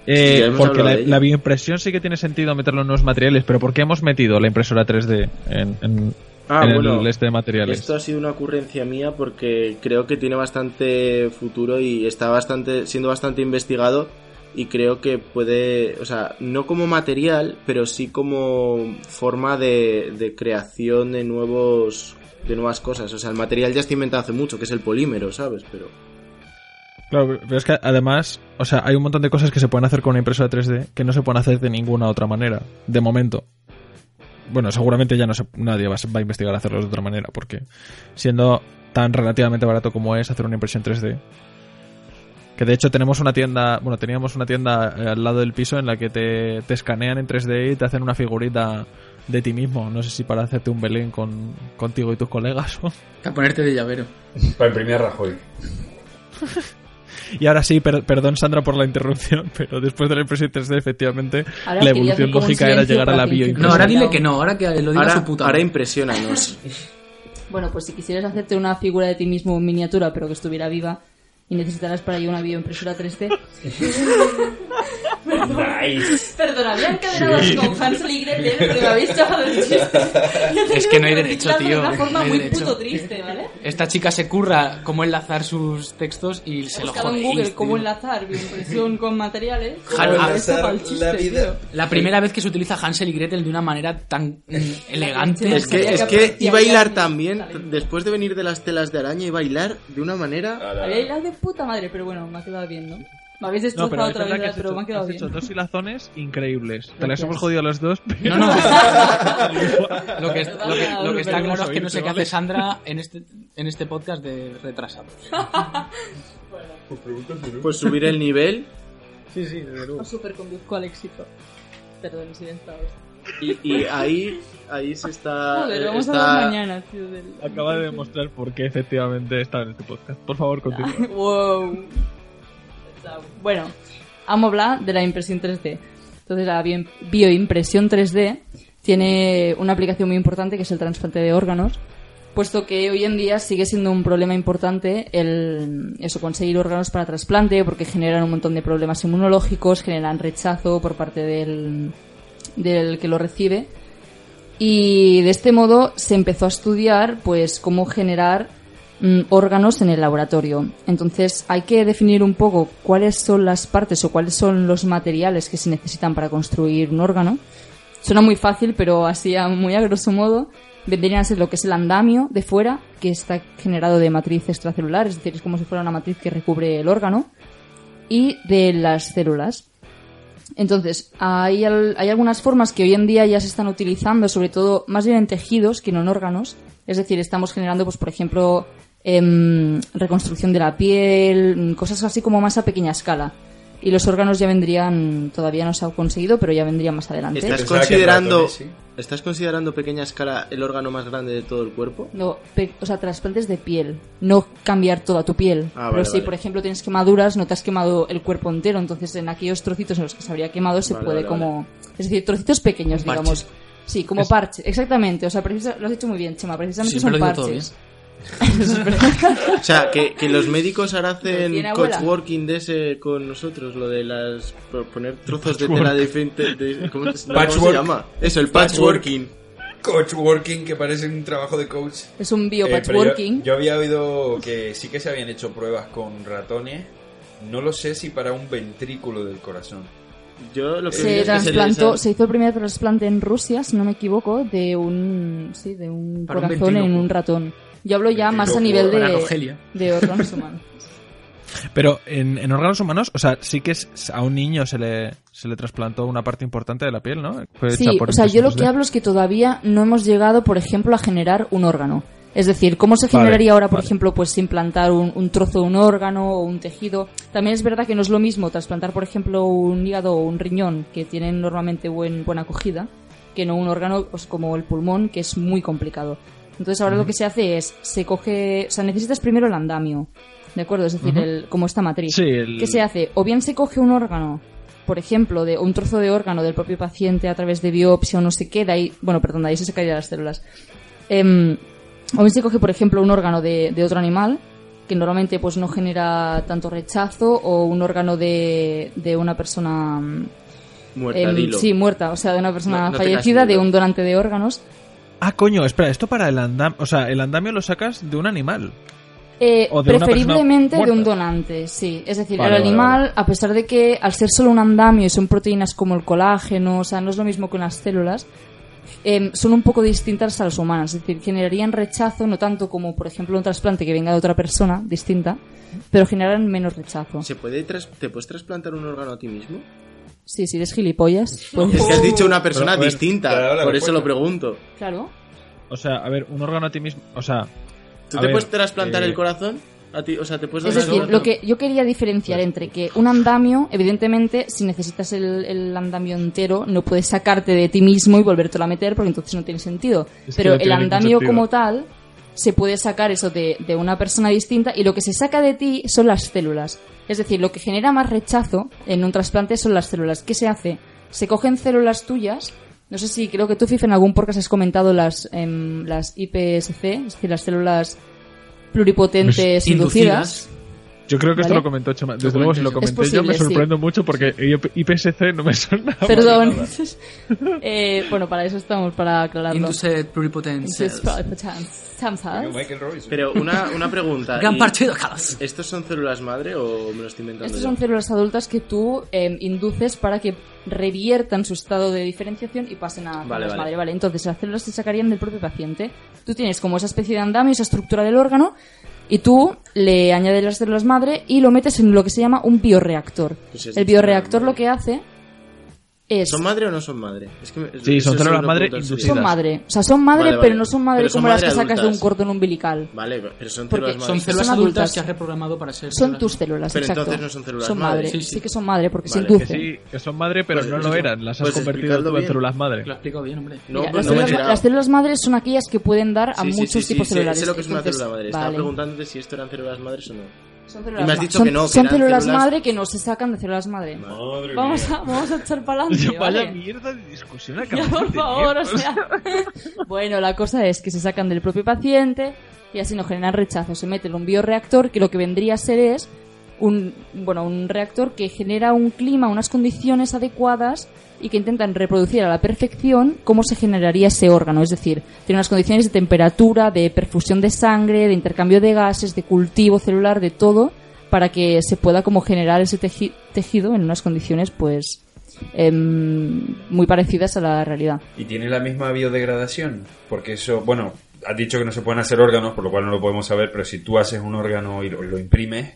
A: Eh, porque la, bioimpresión sí que tiene sentido meterlo en nuevos materiales, pero ¿por qué hemos metido la impresora 3D en, en-
C: Ah,
A: en
C: bueno,
A: el este de materiales?
C: Esto ha sido una ocurrencia mía porque creo que tiene bastante futuro y está bastante siendo bastante investigado y creo que puede, o sea, no como material, pero sí como forma de, de creación de nuevos de nuevas cosas. O sea, el material ya está inventado hace mucho, que es el polímero, ¿sabes? Pero
A: Claro, pero es que además, o sea, hay un montón de cosas que se pueden hacer con una impresora 3D que no se pueden hacer de ninguna otra manera, de momento. Bueno, seguramente ya no se, nadie va, a- va a investigar hacerlo de otra manera, porque siendo tan relativamente barato como es hacer una impresión 3D, que de hecho tenemos una tienda, bueno, teníamos una tienda eh, al lado del piso en la que te, te escanean en 3D y te hacen una figurita de ti mismo. No sé si para hacerte un Belén con, contigo y tus colegas. o-
B: Para ponerte de llavero.
E: Para imprimir a Rajoy. <laughs>
A: Y ahora sí, per- perdón Sandra por la interrupción, <laughs> pero después de la impresión 3D, efectivamente,
D: Ahora
A: la evolución lógica era llegar a la bioimpresión.
B: No, ahora dile que no, ahora que lo diga
C: ahora,
B: su puta.
C: ahora
B: madre.
C: impresionanos. <laughs>
D: Bueno, pues si quisieras hacerte una figura de ti mismo en miniatura, pero que estuviera viva, y necesitarás para ello una bioimpresora 3D. <laughs>
E: Nice.
D: Perdona, había encadenado así con Hansel y Gretel, pero me habéis chafado el chiste.
B: Es que no hay derecho,
D: Reciclando de
B: tío,
D: una forma
B: no hay
D: muy
B: derecho.
D: puto triste, ¿vale?
B: Esta chica se curra cómo enlazar sus textos y se
D: He
B: lo
D: buscado en Google
B: tío.
D: cómo enlazar bioimpresión con materiales.
B: A
D: chafado el
E: la
D: chiste,
E: vida.
D: tío.
B: La primera vez que se utiliza Hansel y Gretel de una manera tan mm, elegante.
C: Es que, es que y bailar también, después de venir de las telas de araña y bailar de una manera...
D: Había hilado de puta madre, pero bueno, me ha quedado bien, ¿no? Me habéis
A: No,
D: destrozado
A: pero es
D: otra vez,
A: que has
D: pero
A: hecho,
D: me ha quedado
A: has
D: bien.
A: hecho dos hilazones increíbles. Te las hemos jodido a los dos, <laughs> pero...
B: No, no. <laughs> lo que, lo que, lo que está claro es que no sé qué hace Sandra en este, en este podcast de retrasados. <laughs>
C: Pues subir el nivel
D: Os superconduzco al éxito. Perdón, silenciado.
C: y, y ahí ahí se está...
D: Joder,
C: eh,
D: vamos a
C: está-
D: hablar mañana, tío. Del...
A: Acaba de demostrar por qué efectivamente está en este podcast. Por favor, continúa.
D: wow. Bueno, vamos a hablar de la impresión 3D. Entonces, la bio- bioimpresión 3D tiene una aplicación muy importante que es el trasplante de órganos, puesto que hoy en día sigue siendo un problema importante el eso conseguir órganos para trasplante porque generan un montón de problemas inmunológicos, generan rechazo por parte del, del que lo recibe y de este modo se empezó a estudiar pues cómo generar mm, órganos en el laboratorio. Entonces hay que definir un poco cuáles son las partes o cuáles son los materiales que se necesitan para construir un órgano. Suena muy fácil, pero así a muy a grosso modo vendrían a ser lo que es el andamio de fuera, que está generado de matriz extracelular, es decir, es como si fuera una matriz que recubre el órgano, y de las células. Entonces, hay, hay algunas formas que hoy en día ya se están utilizando, sobre todo más bien en tejidos que no en órganos. Es decir, estamos generando, pues, por ejemplo, em, reconstrucción de la piel, mm, cosas así como más a pequeña escala. Y los órganos ya vendrían, todavía no se ha conseguido, pero ya vendrían más adelante.
C: ¿Estás considerando,
E: sí.
C: ¿Estás considerando pequeña escala el órgano más grande de todo el cuerpo?
D: No, pe- o sea, trasplantes de piel, no cambiar toda tu piel.
C: Ah,
D: Pero
C: vale,
D: si,
C: vale.
D: por ejemplo, tienes quemaduras, no te has quemado el cuerpo entero, entonces en aquellos trocitos en los que se habría quemado se
C: Vale,
D: puede
C: vale,
D: como... Es decir, trocitos pequeños,
B: Parches.
D: digamos. Sí, como parches, exactamente. O sea, precisa- lo has dicho muy bien, Chema, precisamente
B: Siempre
D: son parches.
C: O sea, que, que los médicos ahora hacen coachworking de ese con nosotros, lo de las poner trozos de tela diferente, de, ¿cómo, se- no, ¿cómo se
E: Patchwork.
C: llama? Eso, el
E: Patchwork.
C: patchworking.
E: Coach working, que parece un trabajo de coach.
D: Es un
E: Eh,
D: biopatchworking.
E: yo, yo había oído que sí que se habían hecho pruebas con ratones. No lo sé si para un ventrículo del corazón.
C: Yo lo que
D: se
C: es que se
D: trasplantó,
C: les-
D: se hizo el primer trasplante en Rusia, si no me equivoco, de un, sí, de un corazón en un ratón. Yo hablo ya más a nivel de, órganos humanos. <laughs>
A: Pero en, en órganos humanos, o sea, sí que es- a un niño se le, se le trasplantó una parte importante de la piel, ¿no? Fue
D: Sí, o sea, yo lo que hablo es que todavía no hemos llegado, por ejemplo, a generar un órgano. Es decir, ¿cómo se
A: Vale,
D: generaría ahora, por
A: vale.
D: ejemplo, pues implantar un, un trozo de un órgano o un tejido? También es verdad que no es lo mismo trasplantar, por ejemplo, un hígado o un riñón, que tienen normalmente buen, buena acogida, que no un órgano pues, como el pulmón, que es muy complicado. Entonces ahora lo que se hace es, se coge, o sea, necesitas primero el andamio, ¿de acuerdo? Es decir, el, como esta matriz.
A: Sí, el-
D: ¿Qué se hace? O bien se coge un órgano, por ejemplo, de un trozo de órgano del propio paciente a través de biopsia o no sé qué, de ahí, bueno, perdón, de ahí se sacarían las células. Em, o bien se coge, por ejemplo, un órgano de, de otro animal, que normalmente pues no genera tanto rechazo, o un órgano de, de una persona...
C: Muerta,
D: em, sí, muerta, o sea, de una persona
C: No- no
D: fallecida, de un donante de órganos.
A: Ah, coño, espera, esto para el andamio, o sea, el andamio lo sacas de un animal.
D: Eh,
A: O de
D: preferiblemente de un donante, sí. Es decir,
A: Vale,
D: el animal,
A: vale.
D: a pesar de que al ser solo un andamio y son proteínas como el colágeno, o sea, no es lo mismo que unas células, em, son un poco distintas a las humanas. Es decir, generarían rechazo, no tanto como, por ejemplo, un trasplante que venga de otra persona distinta, pero generan menos rechazo.
C: ¿Se puede tras- ¿Te puedes trasplantar un órgano a ti mismo?
D: Sí, si eres gilipollas, pues,
C: Es que has dicho una persona
A: Pero, a ver,
C: distinta, por eso lo pregunto.
D: claro.
A: O sea, a ver, un órgano a ti mismo, o sea...
C: ¿Tú te
A: ver,
C: puedes trasplantar
A: eh,
C: el corazón? A ti, o sea, te puedes
D: Es decir, lo que yo quería diferenciar entre que un andamio, evidentemente, si necesitas el, el andamio entero, no puedes sacarte de ti mismo y volvértelo a meter porque entonces no tiene sentido.
A: Es que
D: Pero
A: no
D: el
A: tiene
D: andamio
A: sentido.
D: como tal se puede sacar eso de, de una persona distinta y lo que se saca de ti son las células. Es decir, lo que genera más rechazo en un trasplante son las células. ¿Qué se hace? Se cogen células tuyas. No sé si creo que tú, Fifa, en algún podcast has comentado las, em, las IPSC, es decir, las células pluripotentes inducidas.
B: Inducidas.
A: Yo creo que esto
D: ¿Vale?
A: lo comentó Chema.
B: Lo
A: Desde luego, si lo
B: comenté,
D: sí.
A: yo, me
D: posible,
A: sorprendo mucho porque IPSC no me suena.
D: Perdón.
A: nada. <laughs>
D: Eh, bueno, para eso estamos, para aclararlo.
B: Induced pluripotent.
C: Pero una, una pregunta.
B: Gran
C: ¿y
B: partido, Carlos.
C: ¿Estos son células madre o me lo estoy inventando?
D: Estas
C: yo?
D: son células adultas que tú eh, induces para que reviertan su estado de diferenciación y pasen a células
C: vale.
D: madre. Vale, entonces las células se sacarían del propio paciente. Tú tienes como esa especie de andamio, esa estructura del órgano, y tú le añades las células madre y lo metes en lo que se llama un bioreactor.
C: Pues es
D: El bioreactor lo que hace es...
C: ¿Son madre o no son madre? Es que me-
A: Sí, son células madre inducidas.
D: Son madre. O sea, son madre,
C: Vale, vale.
D: pero no son madre
C: Pero son
D: como las
C: madre
D: que sacas de un
C: adultas.
D: cordón umbilical.
C: Vale, pero son células madre.
B: Son células
D: Son
B: adultas
D: adultas.
B: que has reprogramado para ser
D: Son
B: células
D: tus células,
C: Pero
D: exacto.
C: entonces no son células
D: Son
C: madre.
D: madre.
B: Sí,
D: Sí,
B: sí.
D: que son madre porque se
C: Vale,
A: Que
D: inducen.
A: sí, que son madre, pero
C: Pues,
A: no lo eran. Las has
C: pues
A: convertido tú en células madre.
B: Lo he explicado bien, hombre.
C: No,
D: Mira,
C: pues
D: las,
C: no
D: células, las células madres son aquellas que pueden dar a muchos tipos
C: sí, sé-
D: celulares.
C: Sé lo que es una célula madre. Estaba preguntándote si esto eran células madres o no.
D: Son
C: Y
D: células
C: me has
D: ma-
C: dicho
D: son-
C: que no, que
D: Son
C: eran
D: células
C: células-
D: madre que no se sacan de células madre.
E: Madre
D: Vamos
E: mía.
D: a, vamos a echar para adelante. <laughs>
A: Vaya
D: ¿vale?
A: mierda de discusión <laughs> de
D: por favor, o sea. <laughs> bueno, la cosa es que se sacan del propio paciente y así no generan rechazo. Se mete en un bioreactor que lo que vendría a ser es un, bueno, un reactor que genera un clima, unas condiciones adecuadas y que intentan reproducir a la perfección cómo se generaría ese órgano. Es decir, tiene unas condiciones de temperatura, de perfusión de sangre, de intercambio de gases, de cultivo celular, de todo, para que se pueda como generar ese teji- tejido en unas condiciones, pues, em, muy parecidas a la realidad.
E: ¿Y tiene la misma biodegradación? Porque eso, bueno, has dicho que no se pueden hacer órganos, por lo cual no lo podemos saber, pero si tú haces un órgano y lo, lo imprimes,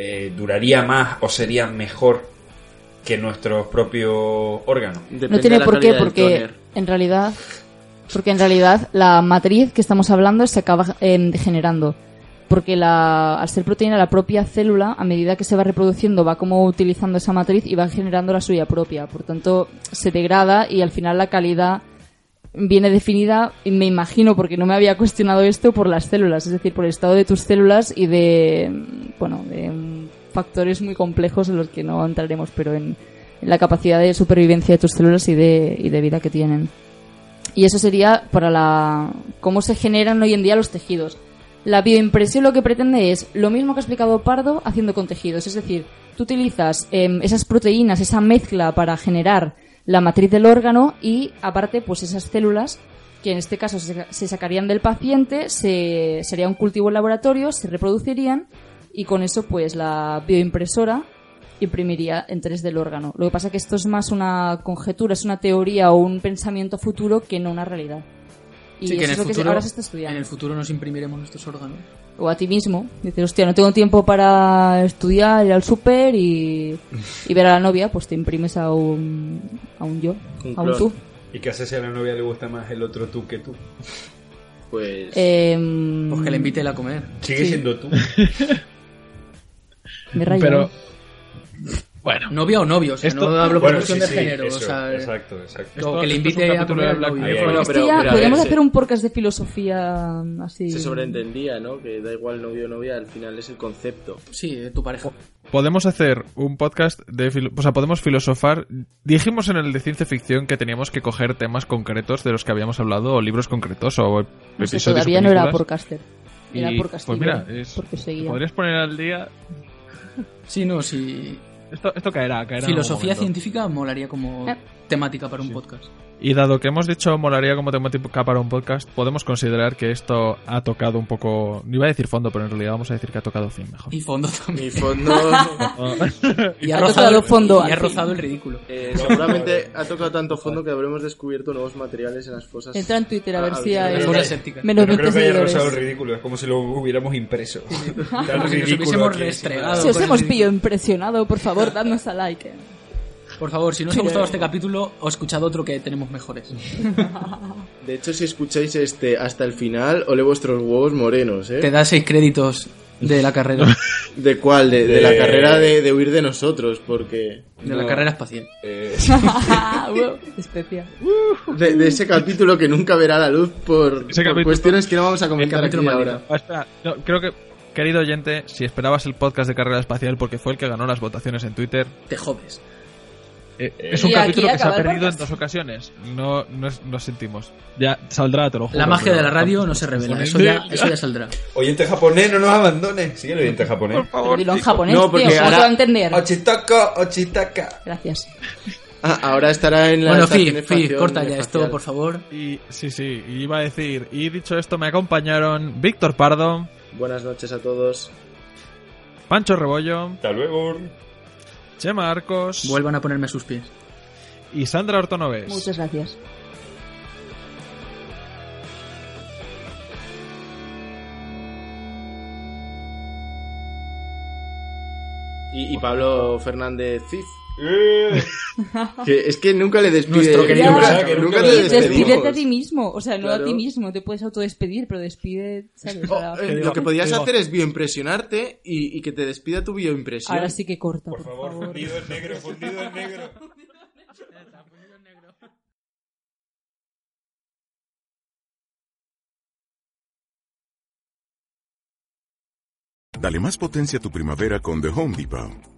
E: eh, ¿duraría más o sería mejor que nuestros propios órganos?
C: Depende
D: no tiene por qué, porque en realidad, porque en realidad la matriz que estamos hablando se acaba em, degenerando. Porque la, al ser proteína, la propia célula, a medida que se va reproduciendo, va como utilizando esa matriz y va generando la suya propia. Por tanto, se degrada y al final la calidad viene definida, me imagino, porque no me había cuestionado esto, por las células, es decir, por el estado de tus células y de, bueno, de factores muy complejos en los que no entraremos, pero en, en la capacidad de supervivencia de tus células y de, y de vida que tienen. Y eso sería para la cómo se generan hoy en día los tejidos. La bioimpresión lo que pretende es lo mismo que ha explicado Pardo haciendo con tejidos. Es decir, tú utilizas em, esas proteínas, esa mezcla para generar la matriz del órgano y aparte pues esas células que en este caso se, sacarían del paciente, se, sería un cultivo en laboratorio, se reproducirían y con eso pues la bioimpresora imprimiría en 3D el órgano. Lo que pasa es que esto es más una conjetura, es una teoría o un pensamiento futuro que no una realidad. Y
B: Sí, que en
D: eso
B: el,
D: es lo que
B: futuro,
D: ahora se está
B: en
D: estudiando.
B: el futuro nos imprimiremos nuestros órganos.
D: O a ti mismo. Dices, hostia, no tengo tiempo para estudiar, ir al súper y, y ver a la novia, pues te imprimes a un, a un yo,
C: Un
D: a un
C: clon.
D: tú.
E: ¿Y qué hace si a la novia le gusta más el otro tú que tú?
C: Pues.
D: Em,
B: Pues que le invite a comer.
E: Sigue
D: Sí.
E: siendo tú. <laughs>
D: me rayo.
A: Pero. Bueno.
B: Novia o novio, o sea,
A: Esto-
B: no hablo por
E: Bueno,
B: cuestión
E: sí,
B: de
E: sí,
B: género.
E: eso,
B: o sea,
E: exacto, exacto.
B: que le invite a al novio.
E: Mirror.
C: Bueno,
D: Este
C: pero-
D: hacer un podcast de filosofía así.
C: Se sobreentendía, ¿no? Que da igual novio o novia, al final es el concepto.
B: Sí, de tu pareja.
A: Podemos hacer un podcast de... filo- O sea, podemos filosofar. Dijimos en el de ciencia ficción que teníamos que coger temas concretos de los que habíamos hablado, o libros concretos, o
D: No
A: episodios
D: sé,
A: o
D: todavía no era
A: películas.
D: podcaster. Era
A: Y,
D: por
A: Pues mira, es- podrías poner al día...
B: Sí, no, sí.
A: Esto, esto caerá, caerá.
B: Filosofía científica molaría como
D: Eh.
B: temática para un podcast.
A: Y dado que hemos dicho molaría como temática para un podcast, podemos considerar que esto ha tocado un poco... No iba a decir fondo, pero en realidad vamos a decir que ha tocado fin mejor.
B: Y fondo también.
C: Mi fondo. <laughs>
B: Y
D: Ha tocado fondo,
B: Y ha rozado el ridículo.
C: eh, seguramente ha tocado tanto fondo que habremos descubierto nuevos materiales en las fosas.
D: Entra en Twitter a ver
C: Ah,
D: si hay menos
E: Pero
D: 20
E: creo que haya rozado el ridículo, es como si lo hubiéramos impreso.
B: Si nos hubiésemos restregado.
D: Si os hemos pillo impresionado, por favor, dadnos a like. Eh.
B: Por favor, si no os ha gustado este capítulo, os escuchad otro que tenemos mejores. <laughs>
C: De hecho, si escucháis este hasta el final, ole vuestros huevos morenos, ¿eh?
B: Te da seis créditos de la carrera. <laughs>
C: ¿De cuál? De, de
E: De-
C: la carrera de, de huir de nosotros, porque...
B: De la carrera espacial. <laughs>
E: Eh,
D: Especial.
C: De, de ese capítulo que nunca verá la luz por, cuestiones que no vamos a comentar aquí ahora.
A: Ah, espera, no, creo que, querido oyente, si esperabas el podcast de carrera espacial porque fue el que ganó las votaciones en Twitter,
B: Te jodes.
A: Eh, es un
D: Y
A: capítulo que se ha perdido en dos ocasiones. No, no es- nos sentimos. Ya saldrá, te lo juro.
B: La magia de la radio no se revela. Eso ya, eso ya saldrá.
E: oyente japonés, no nos abandones. Sigue el oyente japonés.
D: Pero dilo en japonés,
C: No,
D: tío,
C: porque
D: ¿cómo te
C: ahora-
D: va a entender?
E: Ochitaka, ochitaka.
D: Gracias.
C: Ah, ahora estará en la
B: Bueno,
C: estación
B: Fi, Fi,
C: espacial
B: corta ya
C: espacial.
B: esto, por favor.
A: Y sí, sí, y iba a decir, y dicho esto, me acompañaron Víctor Pardo,
C: Buenas noches a todos.
A: Pancho Rebollo,
E: Hasta luego.
A: Chema Arcos
B: Vuelvan a ponerme a sus pies.
A: y Sandra Ortonoves.
D: Muchas gracias.
C: Y, y Pablo Fernández Cif.
E: Eh,
C: Que es que nunca le despide.
B: Nuestro querido
C: nunca,
E: que
C: te
D: despídete a ti mismo. O sea, no a ti mismo. Te puedes autodespedir, pero despide, ¿sabes?
C: Oh, eh, lo que podías hacer es bioimpresionarte y, y que te despida tu bioimpresión.
D: ahora sí que corta,
E: Por favor, fundido en negro, <laughs> fundido en negro.
F: Dale más potencia a tu primavera con The Home Depot.